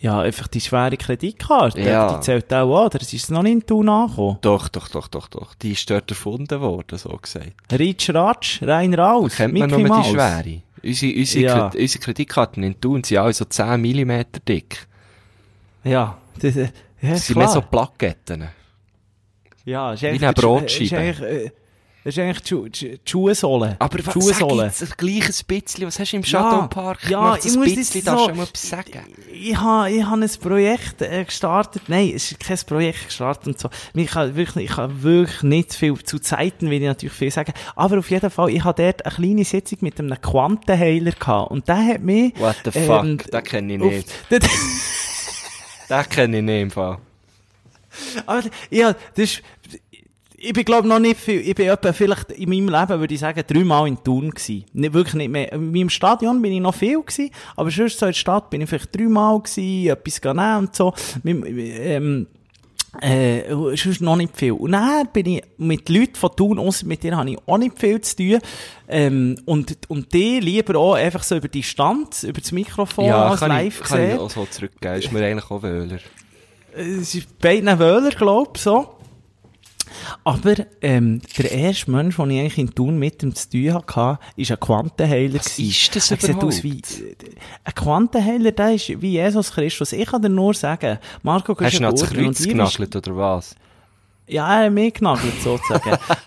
Ja, einfach die schwere Kreditkarte. Ja. Die zählt auch an. oder? Es ist noch nicht in Thun angekommen. Doch, doch, doch, doch, doch. Die ist dort erfunden worden, so gesagt. Ritsch, Ratsch, rein raus. Kennt man Mickey nur die Mouse. schwere. Unsere, unsere, Ja. Kre- unsere Kreditkarten in Thun sind alle so 10 mm dick. Ja, das, ja, Das sind mehr so Plaketten. Ja, ist Wie eine Brotscheibe. Äh, das ist eigentlich die, die Schuhsohle. Aber was Schuhsohle. sag gleich ein bisschen, was hast du im Shadow Park ja, gemacht? ich muss bisschen, so- schon mal etwas sagen. Ich habe ich ha ein Projekt äh, gestartet. Nein, es ist kein Projekt gestartet und so. Ich kann wirklich, ich kann wirklich nicht viel, zu Zeiten will ich natürlich viel sagen. Aber auf jeden Fall, ich hatte dort eine kleine Sitzung mit einem Quantenheiler gehabt. Und der hat mich, What the ähm, fuck, den kenne ich nicht. das- Den kenne ich nicht im Fall. Aber, ja, das ist, ich bin glaube noch nicht viel, ich bin etwa vielleicht in meinem Leben, würde ich sagen, dreimal in Thun gewesen. Nicht, wirklich nicht mehr. In meinem Stadion bin ich noch viel gewesen, aber sonst so in der Stadt bin ich vielleicht dreimal gewesen, etwas nehmen und so. Ähm, äh, sonst noch nicht viel. Und dann bin ich mit Leuten von Thun, ausser mit dir habe ich auch nicht viel zu tun. Ähm, und, und die lieber auch einfach so über die Distanz, über das Mikrofon ja, als kann live ich, kann ich auch so zurückgeben. Ist mir eigentlich auch Wöhler. Es ist beiden Wöhler, glaub ich, so. Aber ähm, der erste Mensch, den ich eigentlich in Thun mit ihm zu tun hatte, war ein Quantenheiler. Was gewesen. ist das Er sieht aus überhaupt? wie, ein Quantenheiler, der ist wie Jesus Christus. Ich kann dir nur sagen, Marco, Hast du noch das Kreuz genagelt, oder was? Ja, er hat mich genagelt, sozusagen.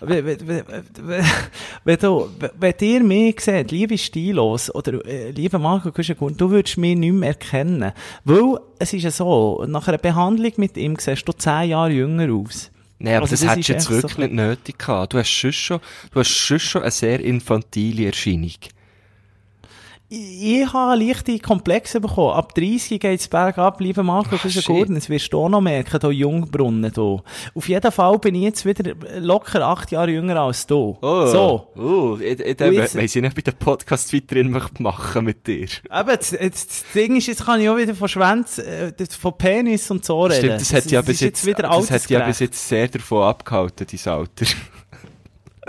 wenn, du, wenn ihr mich seht, liebe Stilos, oder äh, liebe Marco Kuschengrund, du würdest mich nicht mehr erkennen. Weil, es ist ja so, nach einer Behandlung mit ihm siehst du zehn Jahre jünger aus. Nein, aber Also das, das hättest du jetzt wirklich so- nicht nötig gehabt. Du hast schon du hast schon eine sehr infantile Erscheinung. Ich, ich habe leichte Komplexe bekommen. Ab 30 geht's bergab, liebe Marco Ah, Kuschengrund, das wirst du auch noch merken, hier Jungbrunnen, hier. Auf jeden Fall bin ich jetzt wieder locker acht Jahre jünger als du. So. Oh, ich, ich, ich, jetzt- weiss ich nicht, ob ich den Podcast weiterhin möchte machen mit dir. Eben, das, das, das Ding ist, jetzt kann ich auch wieder von Schwänz, äh, das- von Penis und so reden. Stimmt, das hat ja bis ist jetzt, wieder das hat ja bis altersgerecht. jetzt sehr davon abgehalten, dein Alter.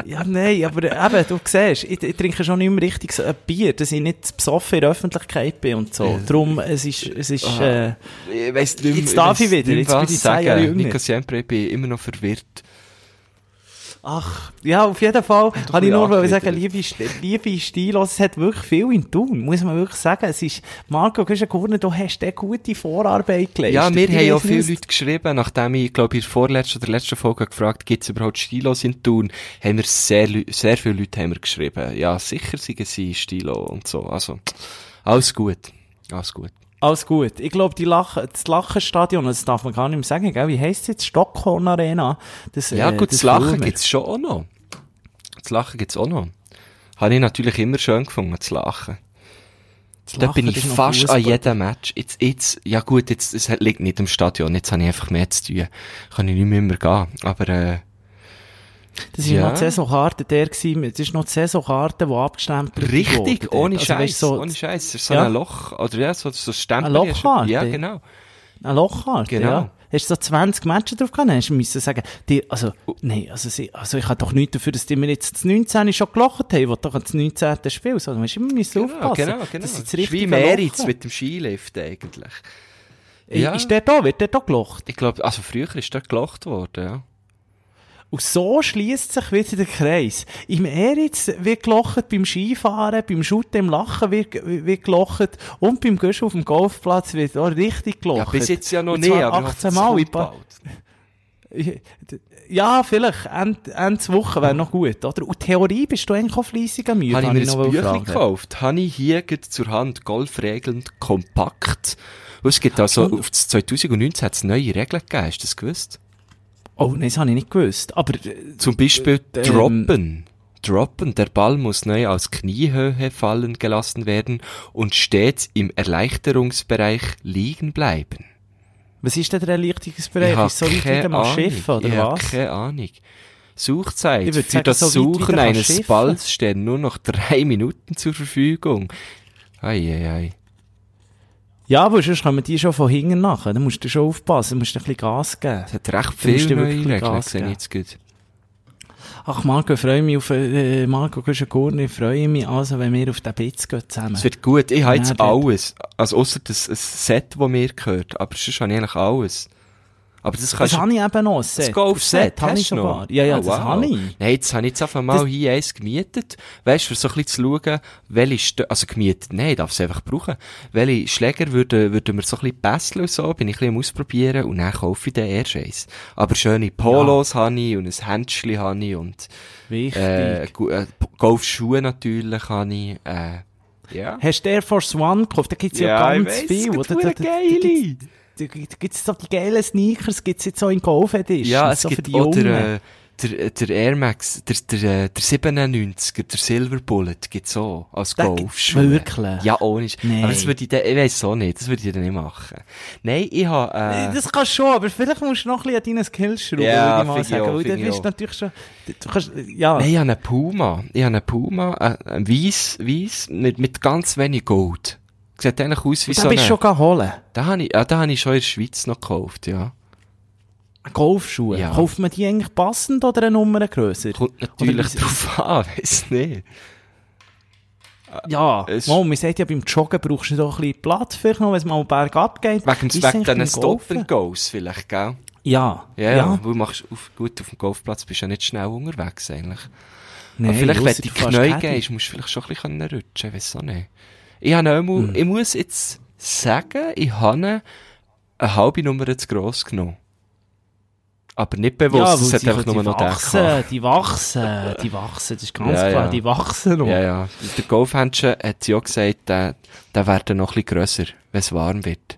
Ja, nein, aber eben, du siehst, ich, ich trinke schon nicht mehr richtig ein Bier, dass ich nicht besoffen in der Öffentlichkeit bin und so. Darum, es ist, es ist, äh, Ich weiss nicht, mehr- Jetzt darf ich wieder, jetzt bin ich sagen. Nico Siempre, ich bin immer noch verwirrt. Ach, ja, auf jeden Fall, habe ich nur wollen sagen, liebe, liebe Stilos, es hat wirklich viel in tun, muss man wirklich sagen. Es ist, Marco Kuschengrund, du hast eine gute Vorarbeit geleistet. Ja, wir haben ja viele Leute geschrieben, nachdem ich, glaube ich, in der vorletzten oder letzten Folge gefragt, gibt es überhaupt Stilos in Thun, haben wir sehr, sehr viele Leute haben wir geschrieben. Ja, sicher sind sie Stilo und so. Also, alles gut. Alles gut. Alles gut. Ich glaube, die Lachen, das Lachenstadion, das darf man gar nicht mehr sagen, gell? Wie heisst es jetzt? Stockholm Arena? Das, Ja, äh, gut, das, das Lachen gibt's schon auch noch. Das Lachen gibt's auch noch. Habe ich natürlich immer schön gefunden, das Lachen. Das Da bin Lachen ich ist noch fast Fußball. an jedem Match. Jetzt, jetzt, ja gut, jetzt, es liegt nicht im Stadion, jetzt habe ich einfach mehr zu tun. Kann ich nicht mehr immer gehen. Aber, äh, Das war Ja. noch die Saisonkarte der gewesen, das ist noch die Saisonkarte, die abgestempelt richtig, wurde. ohne Also, Scheiß, weisst du, so ohne Scheiß. So Ja. ein Loch, oder ja, so, so ein Stempel. Eine Lochkarte? Ja, genau. Eine Lochkarte, Genau. ja. Hast du so 20 Matches drauf gehabt? Hast du müssen sagen, die, also, nein, also, sie, also, ich habe doch nichts dafür, dass die mir jetzt das 19 schon gelocht haben, wo doch das 19. Spiel, so, du musst immer müssen Genau, aufpassen. genau, genau. Das ist wie Meritz mit dem Skilift eigentlich. Ja. Ist der da, wird der da gelocht? Ich glaube, also früher ist dort gelocht worden, ja. Und so schließt sich wieder der Kreis. Im Eritz wird gelocht, beim Skifahren, beim Shooten im Lachen wird, wird gelocht und beim Gusch auf dem Golfplatz wird auch richtig gelocht. Ja, bis jetzt ja noch zwar aber ich hoffe, 18 es Mal. in paar-. Ja, vielleicht. Ende, Ende Woche wäre noch gut, oder? Und Theorie bist du eigentlich auch fleissig am Mühe. Habe ich mir ein Büchlein gekauft. Habe ich hier zur Hand Golfregeln kompakt. Und es gibt also, auf das 2019 hat es neue Regeln gegeben, hast du das gewusst? Oh, nein, das habe ich nicht gewusst. Aber, äh, Zum Beispiel ähm, droppen. Droppen. Der Ball muss neu aus Kniehöhe fallen gelassen werden und stets im Erleichterungsbereich liegen bleiben. Was ist denn der Erleichterungsbereich? Ich Ist so weit wie keine dem Ahnung. Schiff, oder ich was? keine Ahnung. Suchzeit für sagen, das so Suchen eines. Balls stehen nur noch drei Minuten zur Verfügung. Eieiei. Ei, ei. Ja, aber sonst kommen die schon von hinten nachher. Da musst du schon aufpassen, da musst du ein bisschen Gas geben. Es hat recht viel neue Gas geben. jetzt gut. Ach, Marco, ich freue mich auf, äh, Marco Guschen-Gurni, ich freue mich also, wenn wir auf den Bitz gehen zusammen. Es wird gut. Ich habe Ja, jetzt dort. alles. Also, ausser das, das Set, das mir gehört. Aber sonst habe ich eigentlich alles. Aber das das kannst du... habe ich eben noch. Das Golf-Set habe ich sogar. noch? Ja, ja, Oh, das wow. habe ich. Nein, jetzt habe ich jetzt einfach mal Das- hier eins gemietet. Weißt du, für so ein bisschen zu schauen, welche Stö also gemietet, nein, ich darf es einfach brauchen. Welche Schläger würden, würden mir so ein bisschen basteln und so, bin ich ein bisschen am ausprobieren und dann kaufe ich den erst eins. Aber schöne Polos habe ich und ein Händchen habe ich und, Wichtig. äh, äh, Golfschuhe natürlich habe ich, äh, ja. Hast du Air Force One gekauft? Da gibt's ja, ich ganz weiss, viel. oder? Da, da, da, da gibt's so die geilen Sneakers, gibt's jetzt so in Golf Edition. Ja, es so für gibt die auch Jungen. der, äh, der, der Air Max, der, der, äh, der 97er, der Silver Bullet gibt's auch als Den Golfschuh. gibt's wirklich? Ja, ohne Nein. Aber das würde ich, dann- ich weiss auch nicht, das würde ich dann nicht machen. Nein, ich habe, äh, Das kannst du schon, aber vielleicht musst du noch ein bisschen an deinen Skills schrauben, Ja, würde ich mal sagen. auch, Weil dann bist du natürlich schon, du kannst, ja. nein, ich habe einen Puma. Ich habe einen Puma, äh, weiss, weiss, mit, mit ganz wenig Gold. Sieht eigentlich aus wie so bist du schon holen. da habe ich, ja, da habe ich schon in der Schweiz noch gekauft, ja. Golfschuhe. Ja. Kauft man die eigentlich passend oder eine Nummer grösser? Kommt natürlich drauf an, weiss nicht. Ja, Es- man sagt ja, beim Joggen brauchst du doch ein bisschen Platz, vielleicht noch, wenn es mal bergab geht. Wegen, wegen diesen Stop Golfen? and Goes vielleicht, gell? Ja. Ja, ja. Weil du machst auf, gut, auf dem Golfplatz bist du ja nicht schnell unterwegs, eigentlich. Nein, Aber vielleicht, wenn du die du fährst Knie gehst, musst du vielleicht schon ein bisschen rutschen, weiss auch nicht. Ich habe auch mal, Hm. ich muss jetzt sagen, ich habe eine, halbe Nummer zu gross genommen. Aber nicht bewusst, Ja, es hat einfach die nur noch wachsen, die wachsen, die wachsen, das ist ganz Ja, klar, ja. die wachsen noch. Ja, ja. Der Golfhändchen hat ja gesagt, der, der wird dann noch ein bisschen grösser, wenn es warm wird.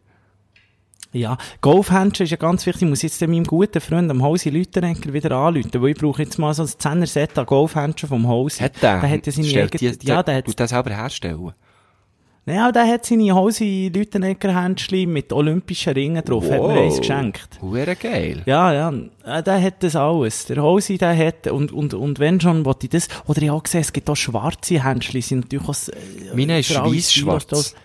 Ja, Golfhändchen ist ja ganz wichtig. Ich muss jetzt meinem guten Freund am Hausi Lüttenegger wieder anrufen, weil ich brauche jetzt mal so ein 10er Set an Golfhändchen vom Hausi. Hat der? Der hat ja seine eigene, die- ja, der hat, Tut das selber herstellen? Ja, der hat seine Hausi Lüttenegger Händchen mit olympischen Ringen drauf, hat mir eins geschenkt. Hure geil. Ja, ja, äh, der hat das alles. Der Hausi, der hat, und, und, und wenn schon, wollte ich das, oder ich habe gesehen, es gibt auch schwarze Händchen, sind natürlich auch, äh, Meine ist weiss-schwarz.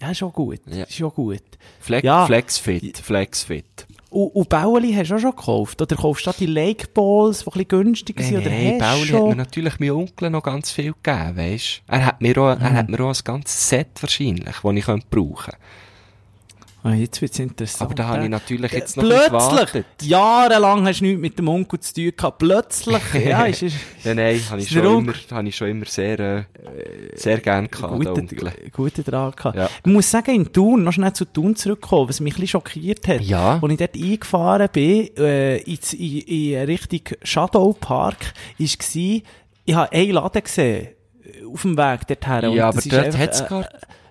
Ja, ist auch gut. Ja. Ist auch gut. Flex, Ja. Flexfit, Flexfit. Und, und Bauli hast du auch schon gekauft? Oder kaufst du die Lake Balls, die ein bisschen günstiger sind? Oder hast Pauli du hat mir schon? natürlich mein Onkel noch ganz viel gegeben, weisst Er hat mir auch, er Mhm. hat mir auch ein ganzes Set wahrscheinlich, das ich könnte brauchen Ah, jetzt wird's interessant. Aber da habe ich natürlich Äh, jetzt noch Plötzlich, gewartet. jahrelang hast du nichts mit dem Onkel zu tun gehabt. Plötzlich, ja, ist, ist Ja, nein, habe ich, schon immer, habe ich schon immer sehr, äh, sehr gern gehabt, Onkel. guter Draht gehabt. Ja. Ich muss sagen, in Thun, noch schnell zu Thun zurückkommen, was mich ein bisschen schockiert hat. Ja. Als ich dort eingefahren bin, äh, in, in, in Richtung Shadow Park, ist gsi, ich habe einen Laden gesehen, äh, auf dem Weg dorthin. Und Ja, aber das ist dort hat es äh,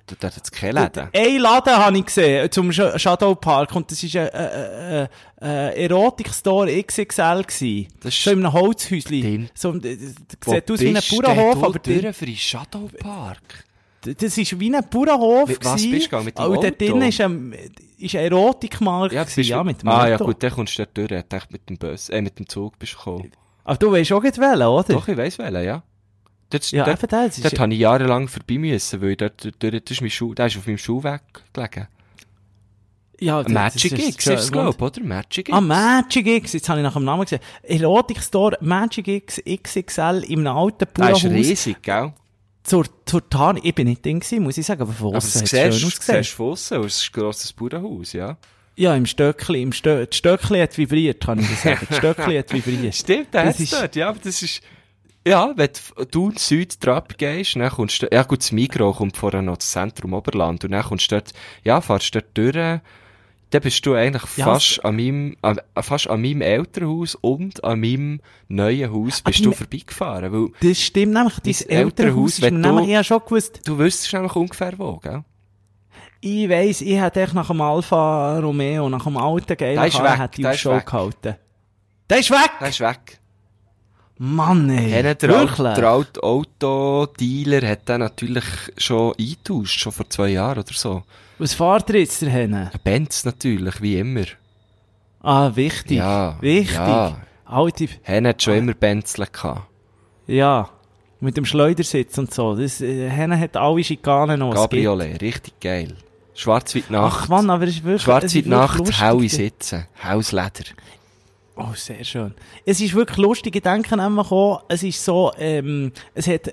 dort hat es keine Läden. Ein Laden habe ich gesehen, zum Sh- Shadow Park, und das war ein, äh, äh, äh, Erotik-Store XXL. Gewesen. Das ist so in einem Holzhäuschen. So, äh, das Wo sieht aus wie ein du Bauernhof, aber du drin- durch für den Shadow Park? das ist wie ein Bauernhof. Mit was bist du gegangen? Mit dem Und dort Auto? drinnen ist ein, ist ein Erotikmarkt. Ja, gewesen, ja, du- mit dem Ah, ja Auto. gut, dann kommst du dort durch. Ich dachte, mit dem Bus, äh, mit dem Zug bist du gekommen. Aber du weißt auch nicht wählen, oder? Doch, ich weiss welchen, ja. Dort, Ja, dort, eben das. Ist, dort habe ich jahrelang vorbei müssen, weil dort, dort, dort ist mein Schuh, der ist auf meinem Schuhweg gelegen. ja, das- Magic das X ist es, glaube ich, oder? Magic X. Ah, Magic X, jetzt habe ich nach dem Namen gesehen. Erotik Store Magic X XXL einem alten Der ist Bauernhaus. riesig, gell? zur, zur Tarn, ich bin nicht drin gewesen, muss ich sagen, aber von das hat es schön ausgesehen. siehst von aussen, es ist ein grosses Bauernhaus, ja. Ja, im Stöckli, im Stö das Stöckli hat vibriert, kann ich dir sagen. Das Stöckli hat vibriert. Stimmt, Das hat's ist- dort, ja, aber das ist, ja, wenn du Süd Trab gehst, dann kommst du, ja gut, das Migros kommt vorher noch das Zentrum Oberland, und dann kommst du dort, ja, fahrst dort durch, dann bist du eigentlich Ja, fast an meinem, an, fast an meinem Elternhaus und an meinem neuen Haus bist Ah, du dein- vorbeigefahren, weil Das stimmt nämlich, dein Elternhaus, Elternhaus ist du- nämlich, ich habe schon gewusst, du wüsstest nämlich ungefähr wo, gell? ich weiss, ich hätte echt nach dem Alfa Romeo, nach dem alten geilen hätte ich der ist weg. gehalten. Der ist weg! Der ist weg. Mann, ey. Henne, der, Wirklich? der alte Autodealer hat den natürlich schon eingetauscht, schon vor zwei Jahren oder so. Was fährt ihr jetzt, Henne? Ein Benz natürlich, wie immer. Ah, wichtig. Ja, Wichtig. ja. Alte, hat schon immer Benzle gehabt. ja. Mit dem Schleudersitz und so. Das, äh, Henne hat alle Schikanen noch. Cabriolet, richtig geil. Schwarz-Weiß-Nacht. Ach Mann, aber es ist wirklich... lustig. helle Sitze, helles Leder. Oh, sehr schön. Es ist wirklich lustig, ich denke nämlich auch, es ist so, ähm, es hat, äh,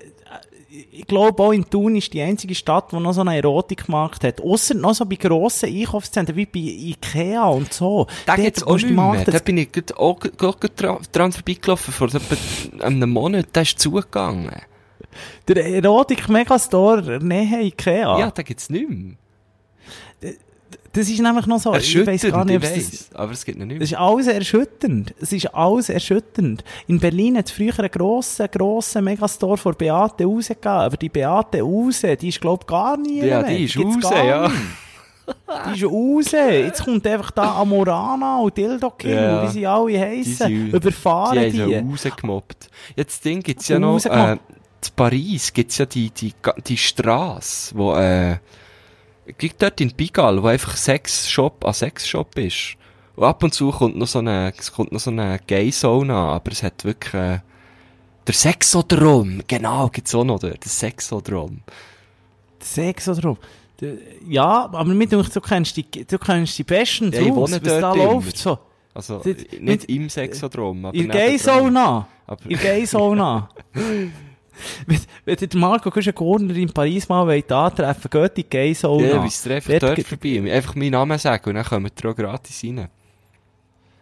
ich glaube auch in Thun ist die einzige Stadt, die noch so einen Erotikmarkt hat. Ausser noch so bei grossen Einkaufszentren, wie bei Ikea und so. Da gibt's auch nicht mehr. Da bin ich gerade auch gerade dra- dran vorbeigelaufen, vor etwa einem Monat, da ist zugegangen. Der Erotik-Megastore nähe Ikea. Ja, da gibt's nicht mehr. Das ist nämlich noch so. Ich weiss Erschütternd, gar nicht, ich es das, weiss, aber es gibt noch nicht Das mehr. ist alles erschütternd. Es ist alles erschütternd. In Berlin hat es früher einen grossen, grossen Megastore vor Beate Use gegeben. Aber die Beate Use, die ist, glaub gar nie Ja, mehr. die ist gibt's ja. Die ist raus. Jetzt kommt einfach da Amorana und Dildo King, Ja. wie sie alle Die heissen. sind- Überfahren Die die. haben sie rausgemobbt. Jetzt das Ding gibt's ja noch, äh, in Paris gibt's ja die, die, die Strasse, wo, äh, gibt dort in Pigalle, wo einfach Sexshop an Sexshop ist. Und ab und zu kommt noch so eine, es kommt noch so eine Gay-Zone an, aber es hat wirklich, äh, der Sexodrom, genau, gibt's auch noch dort, der Sexodrom. Sex oder so. Du- Ja, aber denkt, du kennst die, du kennst die besten Ja, wohne was da immer. läuft. So. Also, nicht mit- im Sexodrom, aber In der. Gay-Sauna. In der Gay-Sauna. wenn, ihr Marco Gordner in Paris mal wollt antreffen geht in die Gay-Sauna. Ja, wir treffen Dort vorbei. Einfach meinen Namen sagen und dann kommen wir auch gratis rein.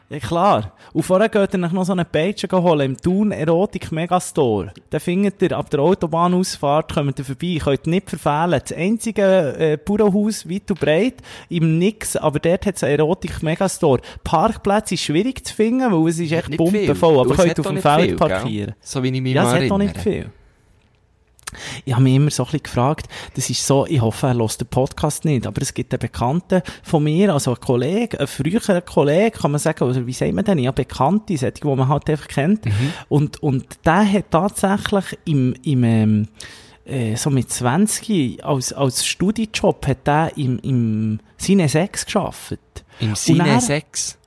Ja, klar. Und vorher geht ihr noch so eine Page holen im Thun Erotik Megastore. Den findet ihr ab der Autobahnausfahrt, kommt ihr vorbei. Ihr könnt nicht verfehlen. Das einzige äh, Bauernhaus weit und breit im Nix, aber dort hat es einen Erotik Megastore. Parkplätze ist schwierig zu finden, weil es ist echt pumpenvoll, aber könnt auf dem Feld viel, gell? parkieren. So wie ich mich Ja, es hat auch nicht erinnere. viel. Ich habe mich immer so ein bisschen gefragt, das ist so, ich hoffe, er hört den Podcast nicht, aber es gibt einen Bekannten von mir, also einen Kollegen, einen früheren Kollegen, kann man sagen, oder wie sagt man denn, ja, Bekannte, solche, die man halt einfach kennt. Und, und der hat tatsächlich im, im, ähm, äh, so mit 20 als, als Studijob hat der im, im Cine 6 gearbeitet. Im Sinne 6.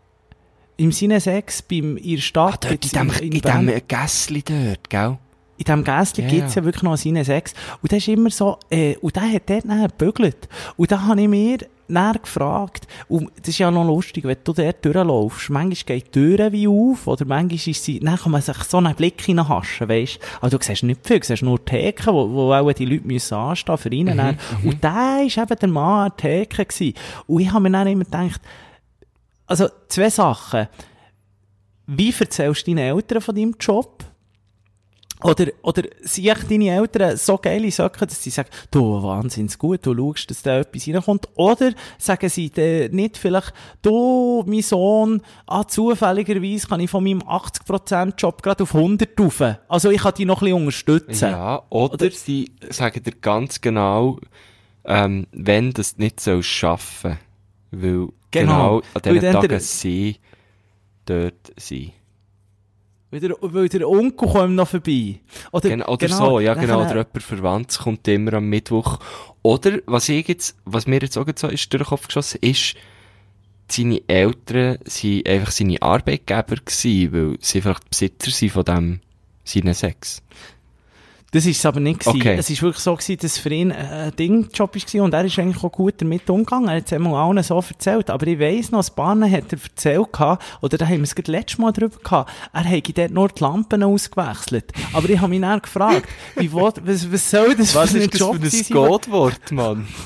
Im Cine 6 beim, in der Ah, Stadt. dort in gibt's dem, in in dem Gässli dort, gell? In diesem Gässchen Ja, gibt's ja. ja wirklich noch seine Sex. Und der ist immer so, äh, und der hat dort nachher gebügelt. Und da habe ich mir näher gefragt, und das ist ja noch lustig, wenn du dort durchlaufst, manchmal geht die Tür wie auf, oder manchmal ist sie, dann kann man sich so einen Blick hineinhaschen, weisst. Also du siehst nicht viel, du siehst nur die Theke, wo, wo auch die Leute müssen anstehen für ihn. dann. Und der war eben der Mann an der Theke. Gewesen. Und ich habe mir dann immer gedacht, also zwei Sachen. Wie erzählst du deinen Eltern von deinem Job? Oder, oder sind echt deine Eltern so geile Söcke, dass sie sagen, du, wahnsinnig gut, du schaust, dass da etwas reinkommt. Oder sagen sie nicht vielleicht, du, mein Sohn, ah, zufälligerweise kann ich von meinem 80% Job gerade auf 100 rauf. Also ich kann dich noch ein bisschen unterstützen. Ja, oder, Oder- sie sagen dir ganz genau, ähm, wenn du es nicht sollst schaffen. Weil Genau. genau, an diesen dann der- Tagen sie dort sind. Weil der, weil der Onkel kommt noch vorbei. Oder, Genau, oder so, ja, genau. Oder jemand Verwandtes kommt immer am Mittwoch. Oder, was ich jetzt, was mir jetzt auch so ist durch den Kopf geschossen, ist, seine Eltern sind einfach seine Arbeitgeber gewesen, weil sie vielleicht Besitzer sind von dem, seinen Sex. Das ist es aber nicht gewesen. Okay. Es ist wirklich so gewesen, dass für ihn äh, ein Dingjob war und er ist eigentlich auch gut damit umgegangen. Er hat es einmal allen so erzählt. Aber ich weiss noch, ein paar hat er erzählt gehabt, oder da haben wir es gerade letztes Mal drüber gehabt, er hätte dort nur die Lampen ausgewechselt. Aber ich habe mich dann gefragt, wie, will- was, was soll das Was für ein ist das Job für ein sein? Codewort, Mann?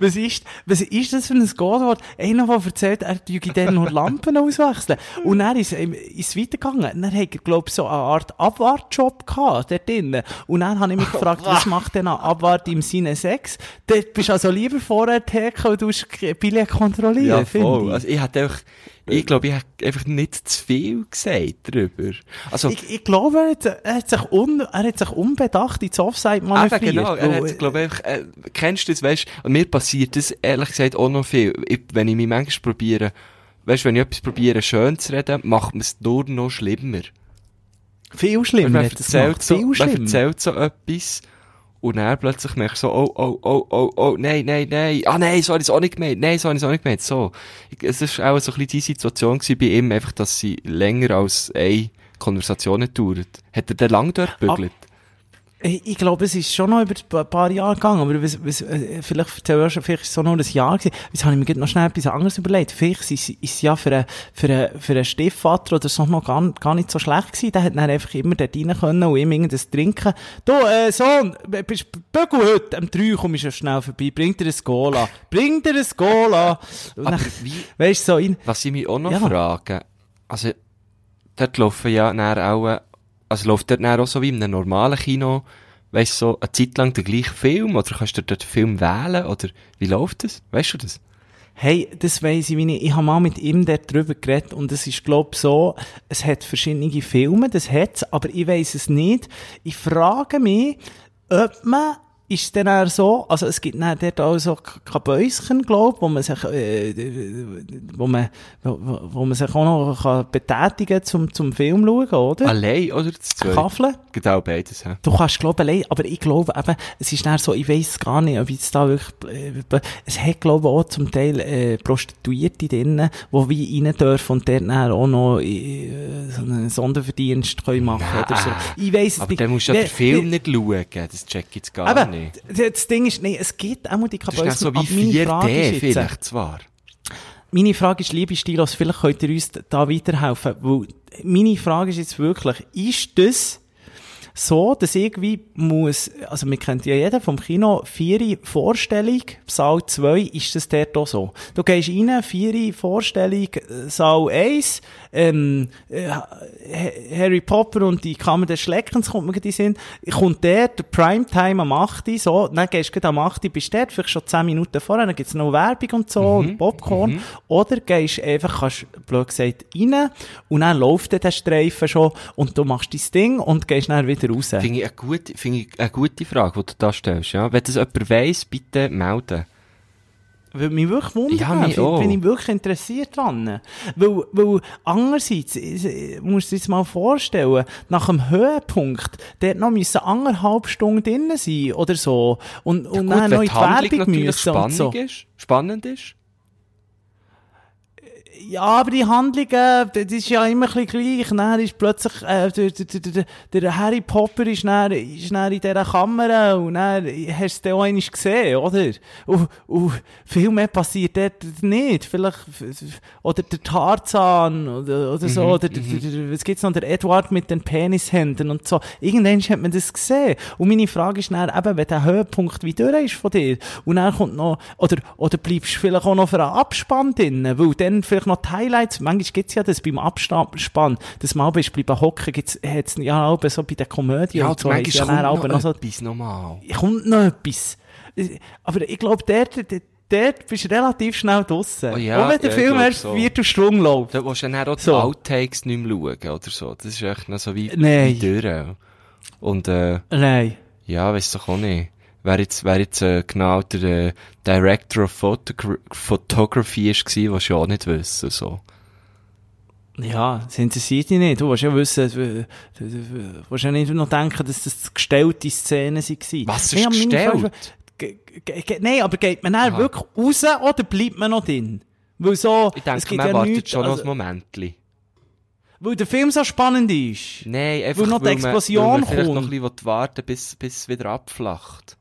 Was ist, was ist das für ein Codewort? Einer, der erzählt, er tue dann nur Lampen auswechseln. Und dann ist es ist weitergegangen. Dann hat er, glaub ich, so eine Art Abwartjob gehabt, dort drinnen. Und dann habe ich mich gefragt, was macht denn Abwart im Sinne 6? Dort bist du also lieber vorher Theke und du hast Billett kontrollieren, Ja, finde ich. Also, ich hätte einfach, ich glaube, ich hätte einfach nicht zu viel gesagt darüber. Also, ich, ich glaube, er hat, er, hat sich un, er hat sich unbedacht ins Offside Eben, manövriert. genau. Er hat, glaub ich, einfach, äh, kennst du das, weißt, und mir passiert das, ehrlich gesagt, auch noch viel. Ich, wenn ich mich manchmal probiere, weißt, wenn ich etwas probiere, schön zu reden, macht man es nur noch schlimmer. Viel schlimmer man erzählt, so, Viel man erzählt so etwas und dann plötzlich merkst du so, oh, oh, oh, oh, oh, nein, nein, nein, ah nein, so habe ich es auch nicht gemeint, nein, so habe ich es auch nicht gemeint, so. Es ist auch so ein bisschen die Situation gewesen bei ihm, einfach, dass sie länger als eine Konversation dauert. Hat er denn lang dort bügelt? Ich, ich glaube, es ist schon noch über ein paar Jahre gegangen, aber was, was, äh, vielleicht erzähl ich schon, vielleicht ist es so noch ein Jahr gewesen. Jetzt habe ich mir noch schnell etwas anderes überlegt. Vielleicht ist, es ja für einen, für einen, für einen Stiefvater oder so noch gar, gar nicht so schlecht gewesen. Der hat dann einfach immer dort rein können und ihm irgendein Trinken. Du, äh, Sohn, bist Bügel heute? Am 3 komm ich schon schnell vorbei. Bring dir ein Cola. Bring dir ein Cola. Und Aber dann, wie, weisst du, so in, was ich mich auch noch Ja. frage, also, dort laufen ja dann auch, äh, also läuft dort auch so wie in einem normalen Kino, weißt du, so eine Zeit lang der gleiche Film, oder kannst du dort den Film wählen, oder wie läuft das? Weißt du das? Hey, das weiss ich, wie ich, ich habe mal mit ihm dort drüber geredet und es ist, glaub so, es hat verschiedene Filme, das hat's, aber ich weiss es nicht. Ich frage mich, ob man, ist es dann auch so, also es gibt dann dort auch so Kabäuschen, glaub, wo man sich, äh, wo man, wo, wo man sich auch noch kann betätigen zum, zum Film schauen, oder? Allein oder zu zweit? Kaffeln? Geht auch beides, hä? Du kannst glauben, allein, aber ich glaube eben, es ist dann so, ich weiss gar nicht, ob jetzt da wirklich, äh, es hat glaube ich auch zum Teil äh, Prostituierte drinnen, die wie rein dürfen und dort dann auch noch äh, so einen Sonderverdienst können machen oder so. Ich weiss es Aber nicht. dann musst du ja den Film nicht schauen, das check ich jetzt gar Eben, nicht. D- das Ding ist, nee, es gibt auch mal die Das ist Kabäuschen, so wie aber meine Frage 4D ist jetzt, äh, vielleicht zwar. meine Frage ist, liebe Stilos, vielleicht könnt ihr uns da weiterhelfen, weil meine Frage ist jetzt wirklich, ist das so, dass irgendwie muss, also wir kennt ja jeder vom Kino, vier Vorstellung, Saal 2, ist das dort auch so? Du gehst rein, vier Vorstellung, Saal 1, ähm, äh, Ha- Harry Potter und die Kammer des Schleckens, kommt mir in den Sinn, kommt dort, der Primetime am 8. Uhr, so, dann gehst du am 8. Uhr, bist dort, vielleicht schon 10 Minuten vorher, dann gibt's noch Werbung und so, und Popcorn, oder gehst einfach, kannst, blöd gesagt, rein, und dann läuft der Streifen schon, und du machst dein Ding, und gehst dann wieder raus. Finde ich eine gute, finde ich eine gute Frage, die du da stellst, ja. Wenn das jemand weiss, bitte melden. Würde mich wirklich wundern. Ja, mich bin, ich wirklich interessiert dran. Weil, weil andererseits, musst du dir jetzt mal vorstellen, nach dem Höhepunkt, dort noch müssen anderthalb Stunden drin sein oder so. Und, und dann noch in die Werbung müssen spannend so. ist, spannend ist. Ja, aber die Handlungen, das ist ja immer ein bisschen gleich. Dann ist plötzlich, äh, der, der, der, Harry Potter ist dann, ist dann in dieser Kamera und dann hast du den auch einmal gesehen, oder? Und, und viel mehr passiert dort nicht. Vielleicht, oder der Tarzan oder, oder so, oder der, der, der, was gibt's noch, der Edward mit den Penishänden und so. Irgendwann hat man das gesehen. Und meine Frage ist dann eben, wenn der Höhepunkt wie durch ist von dir, und dann kommt noch, oder, oder bleibst du vielleicht auch noch für einen Abspann drin, weil dann vielleicht noch die Highlights, manchmal gibt's ja das beim Abspann, dass mal bist bleiben hocken, gibt's, hat's ja auch so bei der Komödie Ja, und und so, manchmal ja kommt dann noch noch so, etwas nochmal. kommt noch etwas. Aber ich glaube, dort, dort, dort bist du relativ schnell draussen. Oh ja, auch wenn der ja, Film erst so. Viertelstunde läuft. Da willst du dann auch die So. Outtakes nicht mehr schauen, oder so. Das ist echt noch so wie, Nein. wie durch. Und, äh, Nein. ja, weiss doch auch nicht. Wer jetzt, wer jetzt, äh, genau der, äh, Director of Photogra Photography ist gewesen, was ja auch nicht wissen, so. Ja, das interessiert dich nicht. Du willst ja wissen, du, willst ja nicht noch denken, dass das gestellte Szenen waren. Was ist meine gestellt? Nein, aber geht man dann Aha. wirklich raus oder bleibt man noch drin? Weil so, Ich es denke, gibt man ja wartet nichts, schon noch also, ein Momentli. weil der Film so spannend ist. Nein, einfach, noch die weil man- Explosion weil man kommt. noch ein bisschen warten bis, bis es wieder abflacht.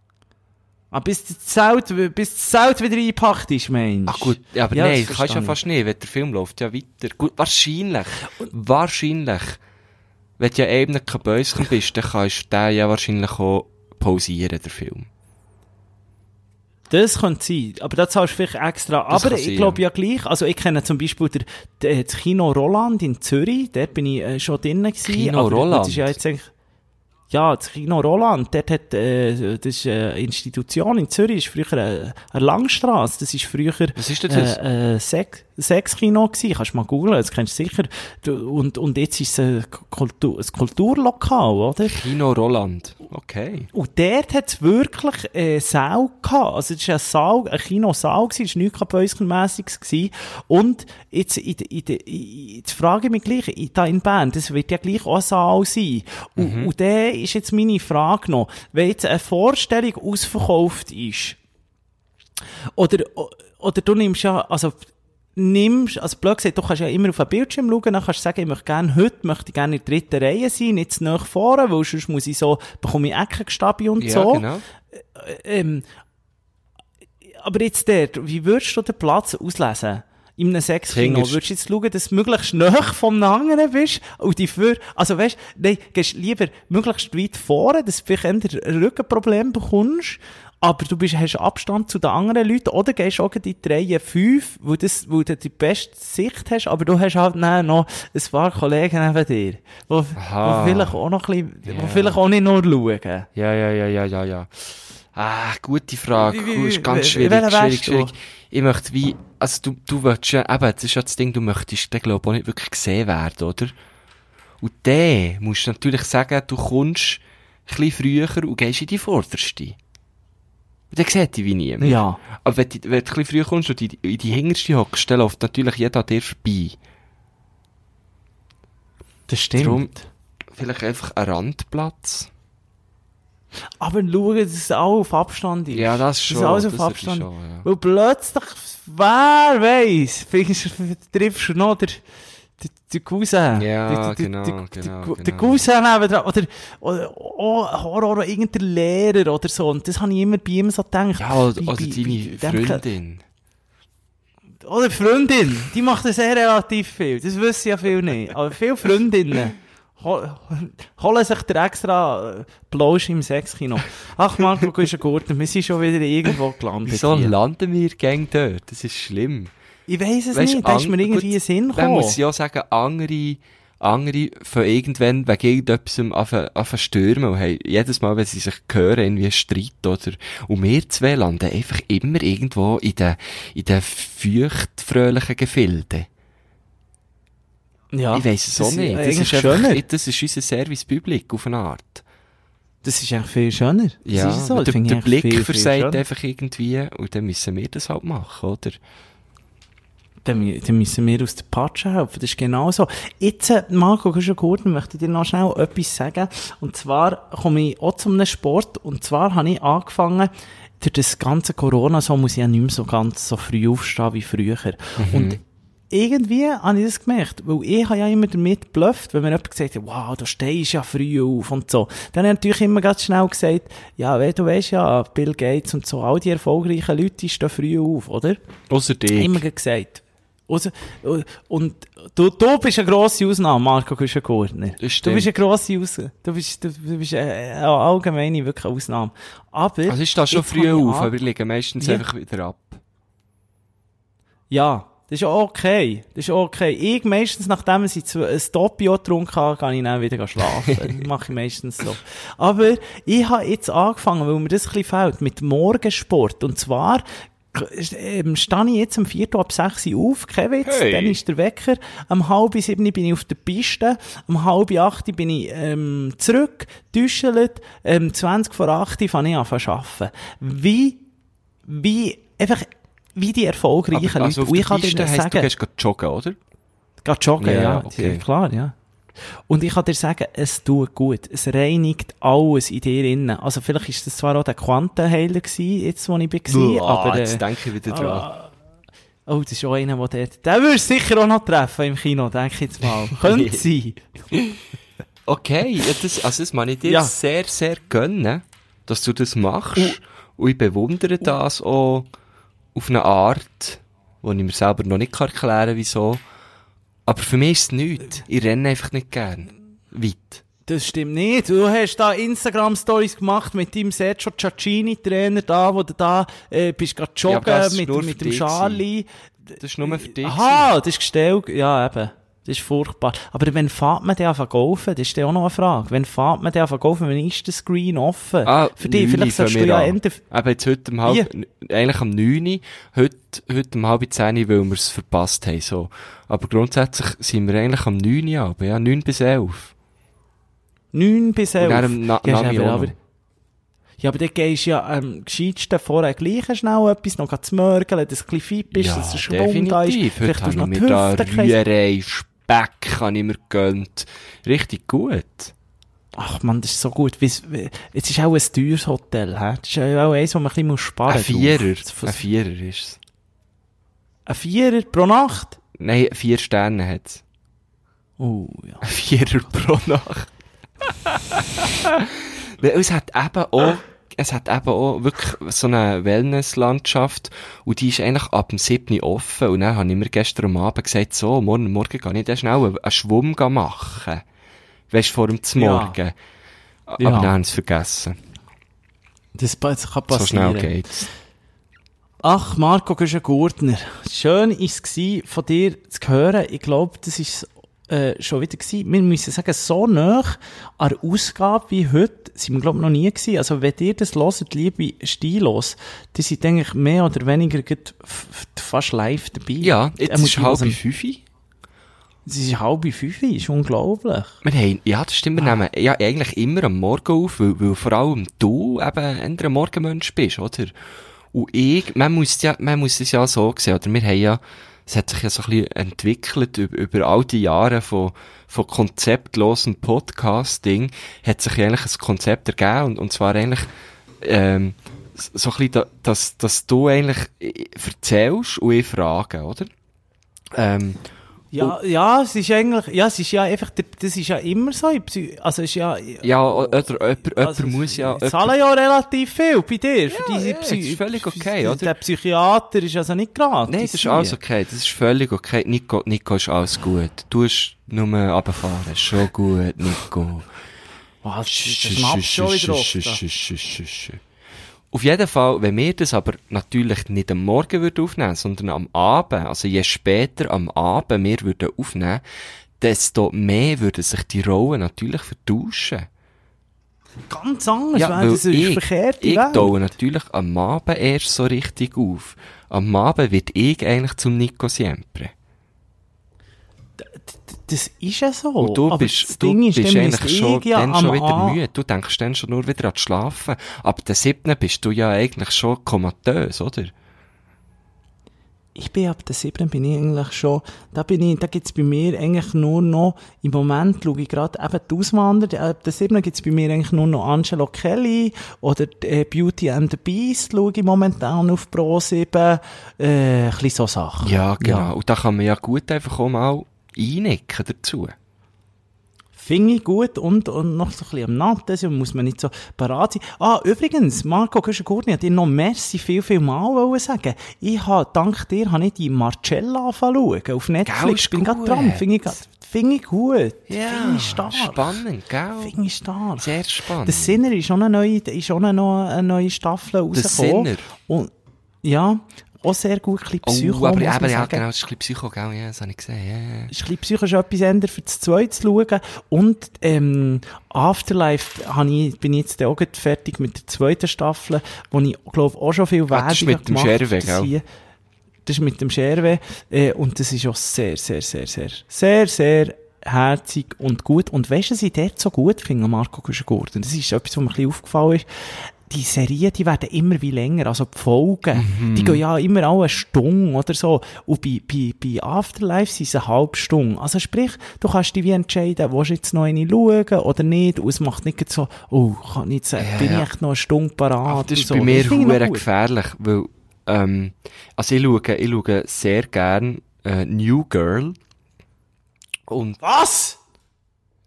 Ah, bis das Zelt, bis das Zelt wieder eingepackt ist, Mensch. Ach gut, ja, aber Ja, nein, das kannst du ja fast nicht, weil der Film läuft ja weiter. Gut, wahrscheinlich, wahrscheinlich, wenn du ja eben kein Bäuschen bist, dann kannst du den ja wahrscheinlich auch pausieren, der Film. Das könnte sein, aber das zahlst du vielleicht extra. Das aber ich glaube ja gleich, also ich kenne zum Beispiel der, der, das Kino Roland in Zürich, dort bin ich äh, schon drinnen gewesen. Kino Roland? Das ist ja jetzt eigentlich, ja, das Kino Roland, dort hat, äh, das ist eine Institution in Zürich, ist früher eine, eine Langstrasse, das ist früher, Was ist das? äh, äh, Sex, Sexkino gewesen, kannst du mal googlen, das kennst du sicher. Und, und jetzt ist es ein, Kultur, ein Kulturlokal, oder? Kino Roland. Okay. Und dort hat es wirklich äh, Saal gehabt. Also, es war ein Saal, ein Kinosaal, gewesen, es war nichts Kabäuskenmässiges gewesen. Und jetzt, in, in, in, jetzt frage ich mich gleich, in, da in Bern, das wird ja gleich auch ein Saal sein. Und, und da ist jetzt meine Frage noch, wenn jetzt eine Vorstellung ausverkauft ist, oder, oder du nimmst ja, also, nimmst, also blöd gesagt, du kannst ja immer auf den Bildschirm schauen, dann kannst du sagen, ich möchte gerne, heute möchte ich gerne in der dritten Reihe sein, nicht zu nahe vorne, weil sonst muss ich so, bekomme ich Eckengestabi und Ja, so. genau. Ähm, aber jetzt dort, wie würdest du den Platz auslesen? In einem Hinterst- würdest du jetzt schauen, dass du möglichst nahe vom anderen bist? Und die für, also weißt, nein, gehst lieber möglichst weit vorne, dass du vielleicht eher ein Rückenproblem bekommst, aber du bist, hast Abstand zu den anderen Leuten, oder gehst auch in die Reihe 5, wo, das, wo du die beste Sicht hast, aber du hast halt noch ein paar Kollegen neben dir, wo vielleicht auch noch ein bisschen, wo vielleicht auch nicht nur schauen. Ja, ja, ja, ja, ja, ja. Ah, gute Frage. Wie- wie- wie- ist ganz wie- schwierig, schwierig, schwierig. Ich möchte wie, also du, du willst ja, eben, das ist ja das Ding, du möchtest, den glaube auch nicht wirklich gesehen werden, oder? Und dann musst du natürlich sagen, du kommst ein bisschen früher und gehst in die vorderste. Und dann sieht dich wie niemand. Ja. Aber wenn, du- wenn du ein bisschen früher kommst und in die, in die hinterste hockst, dann läuft natürlich jeder an dir vorbei. Das stimmt. Drum, vielleicht einfach ein Randplatz. Aber schauen, dass es auch auf Abstand ist. Ja, das Dass schon. es alles auf Abstand schon, ja. Weil plötzlich, wer weiss, vielleicht triffst du noch den, den, Cousin. Ja, genau, genau, genau. Den Cousin nebendran. Oder, oder, oh, Horror, oder irgendein Lehrer oder so. Und das habe ich immer bei ihm so gedacht. Ja, oder, Bei- oder deine Freundin. Oder Freundin. Die macht das sehr relativ viel. Das wissen ja viele nicht. Aber viele Freundinnen hol- holen sich der extra äh, Plausch im Sexkino. Ach, Marco, du bist ein Gurten. Wir sind schon wieder irgendwo gelandet. Wieso hier. landen wir gang dort? Das ist schlimm. Ich weiss es Weisst, nicht. Da ist mir irgendwie gut, Sinn gekommen. muss ich auch sagen, andere, andere von irgendwann wegen irgendetwas anfangen stürmen und haben jedes Mal, wenn sie sich hören, irgendwie einen Streit oder, und wir zwei landen einfach immer irgendwo in den, in den feuchtfröhlichen Gefilden. Ja, ich weiss es auch das nicht. Das ist einfach, schöner. das ist unser Service Public auf eine Art. Das ist eigentlich viel schöner. Das Ja, ist so. Der, der Blick viel, viel versagt schöner. einfach irgendwie und dann müssen wir das halt machen, oder? Dann, dann müssen wir aus der Patsche helfen. Das ist genau so. Jetzt, äh, Marco, schon gut, möchte ich dir noch schnell etwas sagen. Und zwar komme ich auch zu einem Sport. Und zwar habe ich angefangen, durch das ganze Corona, so muss ich ja nicht mehr so ganz so früh aufstehen wie früher. Und irgendwie habe ich das gemerkt, weil ich habe ja immer damit geblufft, wenn mir jemand gesagt hat, wow, du stehst ja früh auf und so. Dann habe ich natürlich immer ganz schnell gesagt, ja, we- du weißt ja, Bill Gates und so, all die erfolgreichen Leute stehen früh auf, oder? Außer dich. Immer gesagt. Ausser- Und du, du bist eine grosse Ausnahme, Marco Güschen-Gurtner. Das Du bist eine grosse Ausnahme. Du bist, du, du bist eine, eine allgemeine, wirklich Ausnahme. Aber... Also ich stehe schon früh auf, aber ich liege meistens Ja. einfach wieder ab. Ja, das ist okay. Das ist okay. Ich meistens, nachdem ich ein Doppio getrunken habe, kann ich dann wieder schlafen. das mache ich meistens so. Aber ich habe jetzt angefangen, weil mir das ein bisschen fehlt, mit Morgensport. Und zwar ähm, stehe ich jetzt um 4 Uhr ab 6 Uhr auf, kein Witz, Hey. dann ist der Wecker, um halb sieben bin ich auf der Piste, um halb acht bin ich ähm, zurück, düschelt, ähm, 20 vor 8 fange ich an zu arbeiten. Wie, wie, einfach, wie die erfolgreichen Aber, also Leute. auf Und der ich kann dir heisst, du sagen, gehst gerade joggen, oder? Geht joggen, Ja, ja. okay. Klar, ja. Und ich kann dir sagen, es tut gut. Es reinigt alles in dir innen. Also vielleicht ist das zwar auch der Quantenheiler gewesen, jetzt wo ich war, aber... jetzt Äh, denke ich wieder dran. ah, oh, das ist auch einer, der dort... Den würdest du sicher auch noch treffen im Kino, denke ich jetzt mal. Könnte sein. Okay, ja, das, also das meine ich dir Ja. sehr, sehr gönnen, dass du das machst. Und ich bewundere das auch auf eine Art, wo ich mir selber noch nicht erklären kann, wieso. Aber für mich ist es nichts. Ich renne einfach nicht gern. Weit. Das stimmt nicht. Du hast da Instagram-Stories gemacht mit deinem Sergio Ciaccini-Trainer da, wo du da äh, bist gerade Ja, joggen ist mit, mit dem Charlie. Das ist nur für dich. Aha, das ist gestellt. Ja, eben. Das ist furchtbar. Aber wenn fährt man den an golfen? Das ist dann auch noch eine Frage. Wenn fährt man den an golfen? Wenn ist der Screen offen? Ah, Für dich, 9 vielleicht sollst du ja. Ende... Eben jetzt heute um halb, eigentlich am 9 Uhr, heute, heute um halb 10 Uhr, weil wir es verpasst haben, so. Aber grundsätzlich sind wir eigentlich am 9 Uhr, aber ja, 9 bis 11. 9 bis Und 11. dann am Na Ja, Nami aber. Ja, dann gehst du ja am gescheitsten vorher gleich schnell etwas noch zu mörgeln, dass du ein bisschen fit bist, dass Schwung da ist. Heute Vielleicht habe tust ich du noch mir die da Hüfte ein bisschen- Rührei, Speck habe ich mir gönnt. Richtig gut. Ach man, das ist so gut. Es ist auch ein teures Hotel, hä? Das ist ja auch eins, wo man ein bisschen muss sparen Ein Vierer. Ein Vierer ist es. Ein Vierer pro Nacht? Nein, vier Sterne hat es. Oh, ja. Ein Vierer pro Nacht. Weil es hat eben auch, es hat eben auch wirklich so eine Wellnesslandschaft und die ist eigentlich ab dem 7. Uhr offen und dann habe ich mir gestern am Abend gesagt, so, morgen, morgen kann ich dann schnell einen, Schwumm gehen machen. Weisst vor dem Zmorgen. Aber Ja. dann haben sie es vergessen. Das, kann So passieren. schnell geht's. Ach, Marco Gurtner. Schön war es von dir zu hören. Ich glaube, das ist äh, schon wieder gewesen. Wir müssen sagen, so nah an der Ausgabe wie heute sind wir, glaube ich, noch nie gewesen. Also, wenn ihr das hört, liebe Stilos, die sind eigentlich mehr oder weniger fast live dabei. Ja, jetzt muss ist ich halb fünf. Es ist halb fünf, ist unglaublich. Wir haben, ja, das stimmt, wir nehmen ja eigentlich immer am Morgen auf, weil, weil vor allem du eben ein Morgenmensch bist, oder? Und ich, man muss ja, man muss es ja so sehen, oder? Wir haben ja, es hat sich ja so ein bisschen entwickelt über, über all die Jahre von, von konzeptlosen Podcasting, hat sich eigentlich ein Konzept ergeben, und, und zwar eigentlich, ähm, so ein bisschen, da, dass, dass du eigentlich äh, erzählst und ich frage, oder? Ähm, Ja, ja, es ist eigentlich, ja, es ist ja einfach, das ist ja immer so. Psy- Also, es ist ja, ja, oder, jemand, jemand Also, muss ja, Ich zahle ja relativ viel bei dir. Für diese ja, das ist völlig okay, oder? Der Psychiater ist also nicht gratis. Nein, das ist alles okay. Das ist völlig okay. Nico, Nico ist alles gut. Du hast nur runterfahren. Schon gut, Nico. Was? Das schnappt schon wieder oft. Auf jeden Fall, wenn wir das aber natürlich nicht am Morgen würden aufnehmen, sondern am Abend, also je später am Abend wir würden aufnehmen, desto mehr würden sich die Rollen natürlich vertauschen. Ganz anders, Ja, weil das ist ich, verkehrte ich taue natürlich am Abend erst so richtig auf. Am Abend wird ich eigentlich zum Nico Siempre. Das ist ja so. Und du Aber bist, das du Ding ist, bist eigentlich schon ja dann schon wieder müde. Du denkst dann schon nur wieder an das Schlafen. Ab der siebten bist du ja eigentlich schon komatös, oder? Ich bin ab der 7. bin ich eigentlich schon, da bin ich, da gibt's bei mir eigentlich nur noch, im Moment schaue ich gerade eben die Auswanderer, ab der 7. gibt's bei mir eigentlich nur noch Angelo Kelly oder äh, Beauty and the Beast schaue ich momentan auf Pro 7, äh, ein bisschen so Sachen. Ja, genau. Und da kann man ja gut einfach auch mal einnicken dazu. Finde ich gut und, und noch so ein bisschen am Natten, muss man nicht so parat sein. Ah, übrigens, Marco Güschen-Gurni hat dir noch merci viel, viel Mal sagen. Ich habe, dank dir, habe ich die Marcella angefangen auf Netflix. ist bin gerade dran. Finde ich, finde ich gut. Finde ich stark. Spannend, gell? Finde ich stark. Sehr spannend. Der Sinner ist auch eine neue, ist auch eine, neue Staffel rausgekommen. Sinner? Und, ja, auch sehr gut, ein bisschen Oh, Psycho, aber muss eben, man ja, genau, das ist ein bisschen Psycho, gell? Ja, das habe ich gesehen, ja. ja. ist ein bisschen psychisch etwas ändern für das Zweite zu schauen. Und, ähm, Afterlife habe ich, bin ich jetzt auch fertig mit der zweiten Staffel, wo ich, glaube auch schon viel Ah, das ist Werbung mit dem Scherwe, das gell? Das ist mit dem Scherwe, äh, und das ist auch sehr, sehr, sehr, sehr, sehr, sehr herzig und gut. Und weißt du, was ich dort so gut finde, Marco Gurten? Das ist etwas, was mir ein bisschen aufgefallen ist die Serien, die werden immer wie länger, also die Folgen, Mhm. die gehen ja immer auch eine Stunde oder so. Und bei, bei, bei Afterlife sind es eine halbe Stunde. Also sprich, du kannst dich wie entscheiden, willst du jetzt noch eine schauen oder nicht. Und es macht nicht so, oh, kann ich jetzt, äh, Ja, bin ja. ich echt noch eine Stunde parat. Das ist so. bei mir gut. gefährlich, weil, ähm, also ich schaue, ich schaue sehr gern, äh, New Girl. Und Was?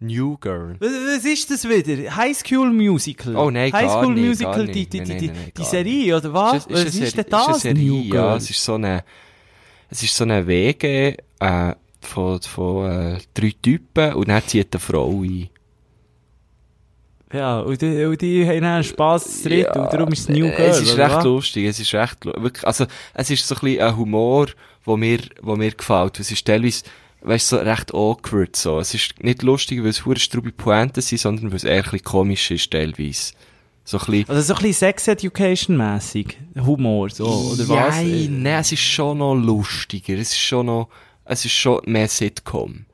New Girl. Was, was ist das wieder? High School Musical? Oh nein, High gar School nicht, Musical, die, die, die, die, nein, nein, die Serie, oder was? Ist, was eine ist denn das? Ist eine Serie, New ja. Girl? Es ist so eine, es ist so eine WG, äh, von, von, äh, drei Typen und dann zieht eine Frau ein. Ja, und die, und die haben dann Spass zu dritt, und darum ist es New Girl, Es ist recht was? lustig, es ist recht, wirklich, also, es ist so ein bisschen ein Humor, wo mir, wo mir gefällt. Es ist teilweise, weißt du, so recht awkward, so. Es ist nicht lustig, weil es hure strube Pointen sind, sondern weil es eher ein bisschen komisch ist, teilweise. So ein bisschen, Also so ein bisschen Sex Education-mässig, Humor, so, oder was? Nein, nein, es ist schon noch lustiger. Es ist schon noch, es ist schon mehr Sitcom.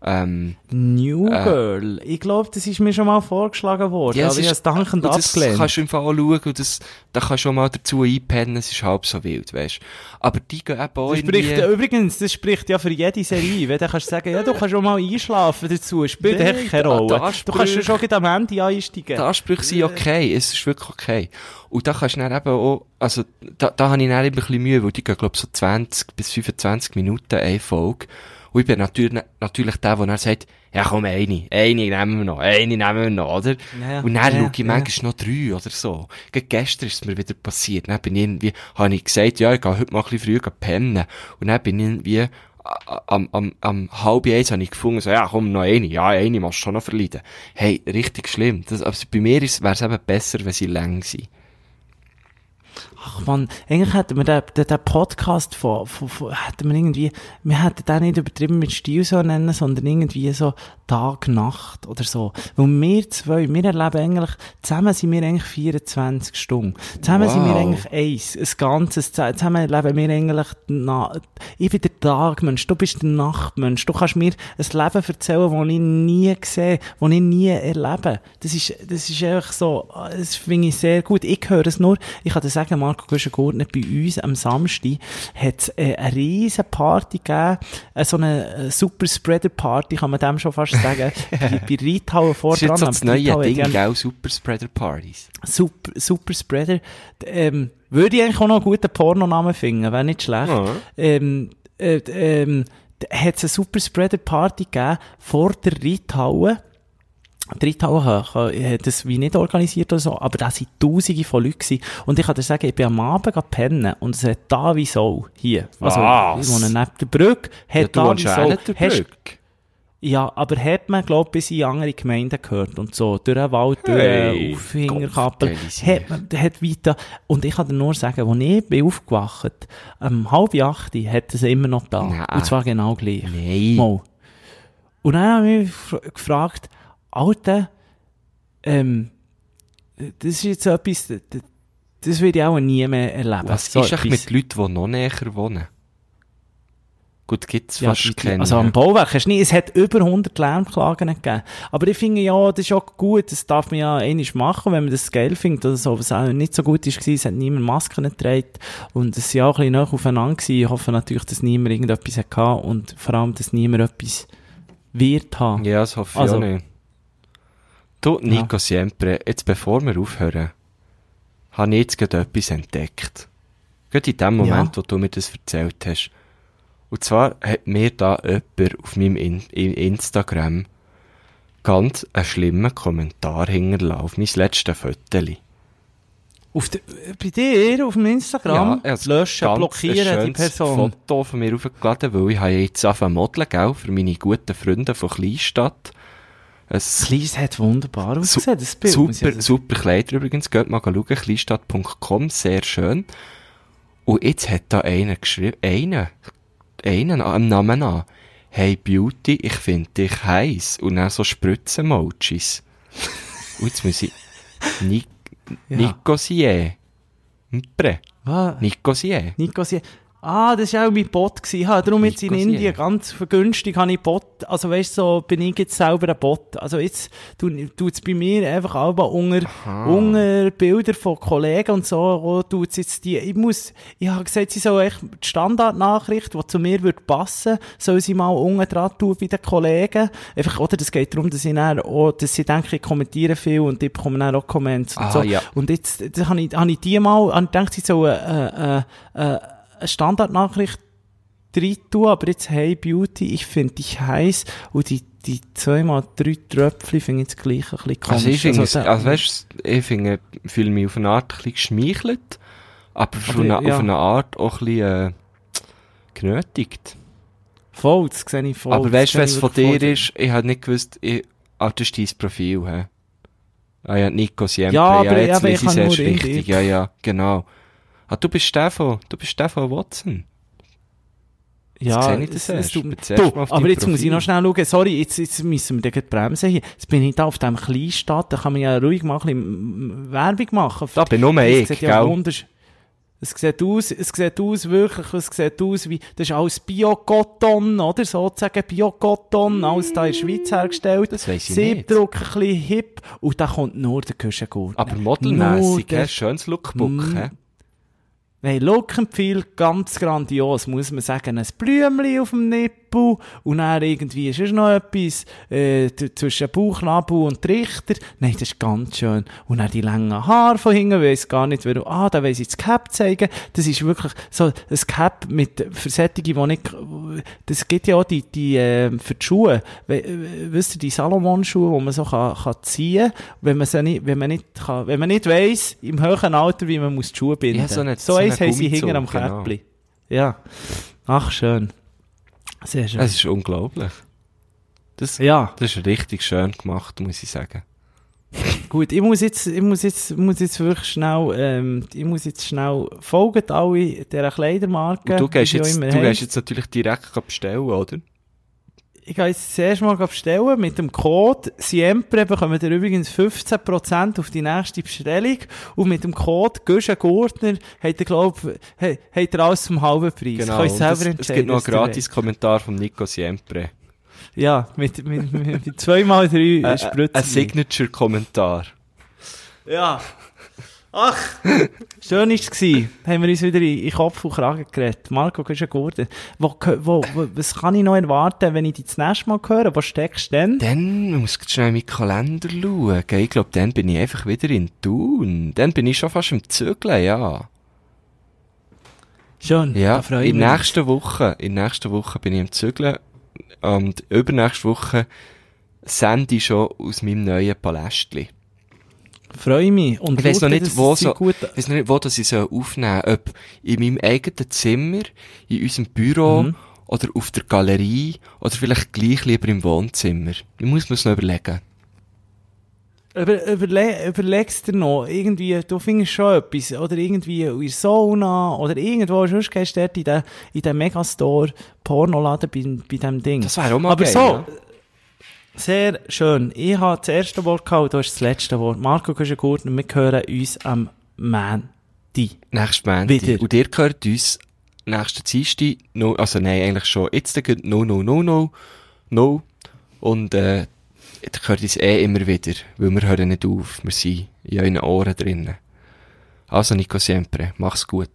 Ähm, New Äh. Girl. Ich glaube, das ist mir schon mal vorgeschlagen worden, Ja, aber es ich habe es dankend und das abgelehnt. kannst du im Fall auch schauen und das, da kannst du auch mal dazu einpennen, es ist halb so wild, weißt Aber die gehen eben auch Das spricht, irgendwie... übrigens, das spricht ja für jede Serie. Wenn du kannst sagen, ja, du kannst schon mal einschlafen dazu, spielt echt keine da- Rolle. Du kannst ja schon am Ende einsteigen. Die Ansprüche sind okay, es ist wirklich okay. Und da kannst du dann eben auch, also, da, da habe ich dann eben ein bisschen Mühe, weil die gehen, glaub ich, so 20 bis 25 Minuten eine Folge. Und ich bin natürlich, natürlich der, der dann sagt, ja komm, eine, eine nehmen wir noch, eine nehmen wir noch, oder? Ja, Und dann ja, schaue ich ja. manchmal noch drei oder so. Gerade gestern ist es mir wieder passiert. Dann bin ich irgendwie, habe ich gesagt, ja, ich gehe heute mal ein bisschen früher pennen. Und dann bin ich irgendwie, am, am, am halb eins habe ich gefunden, so, ja, komm, noch eine. Ja, eine musst du schon noch verleiden. Hey, richtig schlimm. Das, also bei mir wäre es eben besser, wenn sie lang sind. Ach man, eigentlich hätten wir den, den, den Podcast von, von, von, hätten wir irgendwie, wir hätten den nicht übertrieben mit Stil so nennen, sondern irgendwie so Tag, Nacht oder so. Weil wir zwei, wir erleben eigentlich, zusammen sind wir eigentlich 24 Stunden. Zusammen sind wir Wow. eigentlich eins, ein ganzes, zusammen erleben wir eigentlich, na, ich bin der Tagmensch, du bist der Nachtmensch, du kannst mir ein Leben erzählen, das ich nie sehe, das ich nie erlebe. Das ist, das ist einfach so, das finde ich sehr gut. Ich höre es nur, ich kann dir sagen, Marco Guschen-Gurtner, bei uns am Samstag hat es äh, eine riesen Party gegeben, äh, so eine äh, Super-Spreader-Party, kann man dem schon fast sagen, bei, bei Reithauen Das ist jetzt so das neue Reithauen, Ding, gell? Super-Spreader-Partys. Super, Super Spreader. Ähm, würde ich eigentlich auch noch einen guten Pornonamen finden, wäre nicht schlecht. Ja. Ähm, äh, ähm, hat es eine Super Spreader Party gegeben vor der Reithalle. Ha- hat das wie nicht organisiert oder so, aber da sind tausende von Leuten gewesen. Und ich kann dir sagen, ich bin am Abend pennen und es hat da wie so, hier. Also, Was? ich wohne neben der Brücke, hat Ja, da wie so. der Brücke. ja, aber hat man, glaub bis in andere Gemeinden gehört und so, durch den Wald, durch Hey, Gott, geile hat man, hat weiter, und ich kann dir nur sagen, als ich bin aufgewacht, um halb acht, hat es immer noch da. Nein. Und zwar genau gleich. Nein. Mal. Und dann habe ich mich gef- gefragt, Alter, ähm, das ist jetzt etwas, das, das will ich auch nie mehr erleben. Was So ist eigentlich etwas. mit Leuten, die noch näher wohnen? Gut, gibt's Ja, fast keine. Also am Bauwerk hast du nicht, es hat über 100 Lärmklagen gegeben. Aber ich finde ja, das ist auch gut, das darf man ja einmal machen, wenn man das geil findet oder so. Was auch nicht so gut ist, war, es hat niemand Masken getragen und es sind auch ein bisschen nah aufeinander gewesen. Ich hoffe natürlich, dass niemand irgendetwas hatte und vor allem, dass niemand etwas wird haben. Ja, das hoffe ich Also- auch nicht. Du, Nico Siempre, jetzt bevor wir aufhören, habe ich jetzt gerade etwas entdeckt. Gerade in dem Moment, Ja. wo du mir das erzählt hast. Und zwar hat mir da jemand auf meinem In in Instagram ganz einen schlimmen Kommentar hinterlassen, auf mein letztes Foto. Auf der, bei dir, auf dem Instagram, er hat löschen, blockieren ein die Person. Foto von mir aufgeladen, weil ich habe jetzt angefangen modeln, gell, für meine guten Freunde von Kleinstadt. Kleines hat wunderbar ausgesehen, das Bild. Super, sagen. super Kleider übrigens. Geht mal schauen, kleinstadt.com, sehr schön. Und jetzt hat da einer geschrieben, einer, einer am Namen an, hey Beauty, ich finde dich heiß. Und dann so Spritzen-Emojis. Und jetzt muss ich, Ni Ja. Nico Sie. Mpre. Was? Nico Sie. Ah, das war auch mein Bot. gewesen. Ha, darum jetzt in Indien ganz vergünstig habe ich Bot. Also weißt du, so bin ich jetzt selber ein Bot. Also jetzt tut es bei mir einfach auch unter, unter Bilder von Kollegen und so, wo tut's jetzt die, ich muss, ich habe gesagt, sie soll echt die Standardnachricht, die zu mir würde passen, soll sie mal unten dran tun bei den Kollegen. Einfach, oder, das geht darum, dass ich dann auch, dass sie denken, ich kommentiere viel und die bekommen dann auch Comments und Ah, so. ja. Und jetzt, da habe ich, habe ich die mal, habe ich gedacht, sie sollen, äh, äh, äh, eine Standardnachricht rein tun, aber jetzt, hey Beauty, ich finde dich heiß und die, die zweimal drei Tröpfchen finde ich jetzt gleich ein bisschen komisch. Also ich finde, also, also weißt, ich finde, fühle mich auf eine Art ein bisschen geschmeichelt, aber, auf, Aber, eine, ja. auf eine Art auch ein bisschen, äh, genötigt. voll, das sehe ich voll. aber weißt du, was von dir voll. ist? Ich habe nicht gewusst, ich, ah, das ist dein Profil, hä? Ah ja, Nico Siempre, Ja, ja, aber- jetzt aber ich ich es erst richtig, ja, ja, genau. Ah, du bist von, du bist von Watson. Ja, sehe ich das erst. Ich du, auf aber jetzt muss ich Profil. noch schnell schauen, sorry, jetzt, jetzt müssen wir gleich bremsen hier. Jetzt bin ich da auf dem Kleinstadt, da kann man ja ruhig mal ein mm, Werbung machen. Da bin nur ich, sieht ja wundersch- Es sieht aus, es sieht aus wirklich, es sieht aus wie, das ist alles Bio-Cotton, oder? Sozusagen Bio-Cotton, alles da in der Schweiz hergestellt. Das weiss ich Siebdruck, ein bisschen hip, und da kommt nur der Küchengurt. Aber modelmässig, hä? Schönes Lookbook, Hä? Hey, Look ganz grandios, muss man sagen. Ein Blümchen auf dem Nippel und dann irgendwie ist noch etwas äh, zwischen Bauchnabel und Trichter. Nein, das ist ganz schön. Und dann die langen Haare von hinten, weiss gar nicht, warum. Ah, da weiss ich das Cap zeigen. Das ist wirklich so ein Cap mit Versättigung, die nicht... Das gibt ja auch die, die äh, für die Schuhe. We, äh, wisst ihr, die Salomon-Schuhe, die man so kann, kann ziehen kann, wenn man sie nicht, wenn man nicht kann, wenn man nicht weiss, im höheren Alter, wie man muss die Schuhe binden. Ja, so eine- so so eins haben sie hinten am genau. Käppli. Ja. Ach, schön. Sehr schön. Es ist unglaublich. Das, ja, das ist richtig schön gemacht, muss ich sagen. gut. Ich muss jetzt, ich muss jetzt, muss jetzt wirklich schnell, ähm, ich muss jetzt schnell folgen, alle dieser Kleidermarke. Und du gehst jetzt, du gehst jetzt natürlich direkt bestellen, oder? Ich gehe jetzt zuerst mal bestellen mit dem Code Siempre bekommt ihr übrigens 15% auf die nächste Bestellung und mit dem Code Güsche Gurtner habt ihr, glaub, habt ihr alles zum halben Preis. Genau. Könnt selber es, entscheiden. es gibt noch einen gratis Kommentar von Nico Siempre. Ja, mit, mit, mit, mit zweimal drei Äh, Spritzen. ein Signature-Kommentar. Ja. Ach, schön ist es gewesen. Haben wir uns wieder in, Kopf und Kragen geredet. Marco, du bist ein Guter. Wo, wo, wo, was kann ich noch erwarten, wenn ich dich das nächste Mal höre? Wo steckst du denn? Dann muss ich schnell in meinen Kalender schauen. Ich glaube, dann bin ich einfach wieder in Thun. Dann bin ich schon fast im Zügeln, ja. Schön, Ja, da freue ich in mich. nächster Woche, in nächster Woche bin ich im Zügeln. Und übernächste Woche sende ich schon aus meinem neuen Palästli. Freue mich. Und Ich schau noch nicht, wo so, gut- ich weiss noch nicht, wo das ich aufnehmen soll. Ob in meinem eigenen Zimmer, in unserem Büro, Mhm. oder auf der Galerie, oder vielleicht gleich lieber im Wohnzimmer. Ich muss mir's noch überlegen. Über, überle überlegst dir noch, irgendwie, du findest schon etwas, oder irgendwie in der Sauna, oder irgendwo, sonst gehst du dort in den, in den Megastore, Pornoladen bei, bei diesem Ding. Das wäre auch mal Aber geil, so, ja. Sehr schön. Ich habe das erste Wort gehabt, du hast das letzte Wort. Marco Kuschengurt und wir hören uns am Mandy. Nächstes Montag. Wieder. Und ihr gehört uns nächsten Dienstag, no, also nein, eigentlich schon, jetzt geht no, no, no, no, no. Und, äh, ihr gehört uns eh immer wieder, weil wir hören nicht auf. Wir sind in euren Ohren drinnen. Also, Nico Siempre, mach's gut.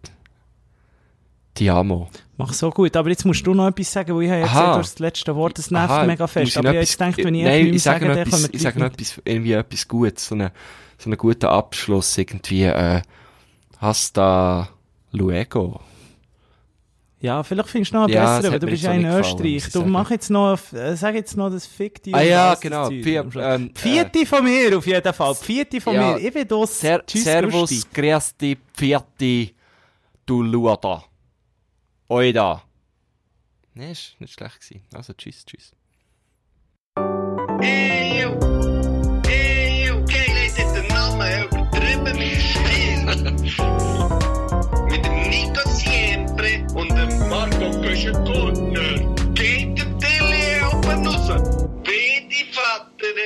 Ti amo. Mach so gut, aber jetzt musst du noch etwas sagen, weil ich habe ja Aha. gesehen, du hast das letzte Wort, das nervt Aha, mega fest. Aber ich jetzt etwas- gedacht, wenn ich Nein, ich sage noch sage, etwas, ich sage noch etwas, irgendwie etwas Gutes, so eine, so einen guten Abschluss, irgendwie, äh, hasta luego. Ja, vielleicht findest du noch einen Ja, besseren, weil du bist jetzt ja in Österreich. Du mach jetzt noch, äh, sag jetzt noch das Fikti. Ah und ja, genau. Schluss. ähm, Vierte von mir, auf jeden Fall. Vierte von Ja. mir. Ich bin das. Ser Tschüss, servus, Gusti. grüsti, pfiati, du Luada euch da. Nee, ist nicht schlecht gewesen. Also tschüss, tschüss. Hey, yo. Hey, yo. Geil, ist der Name übertrieben mit mit dem Nico Siempre und dem Marco Köschen-Gurtner. Geht der Tele oben raus. Wie die Vater, ey.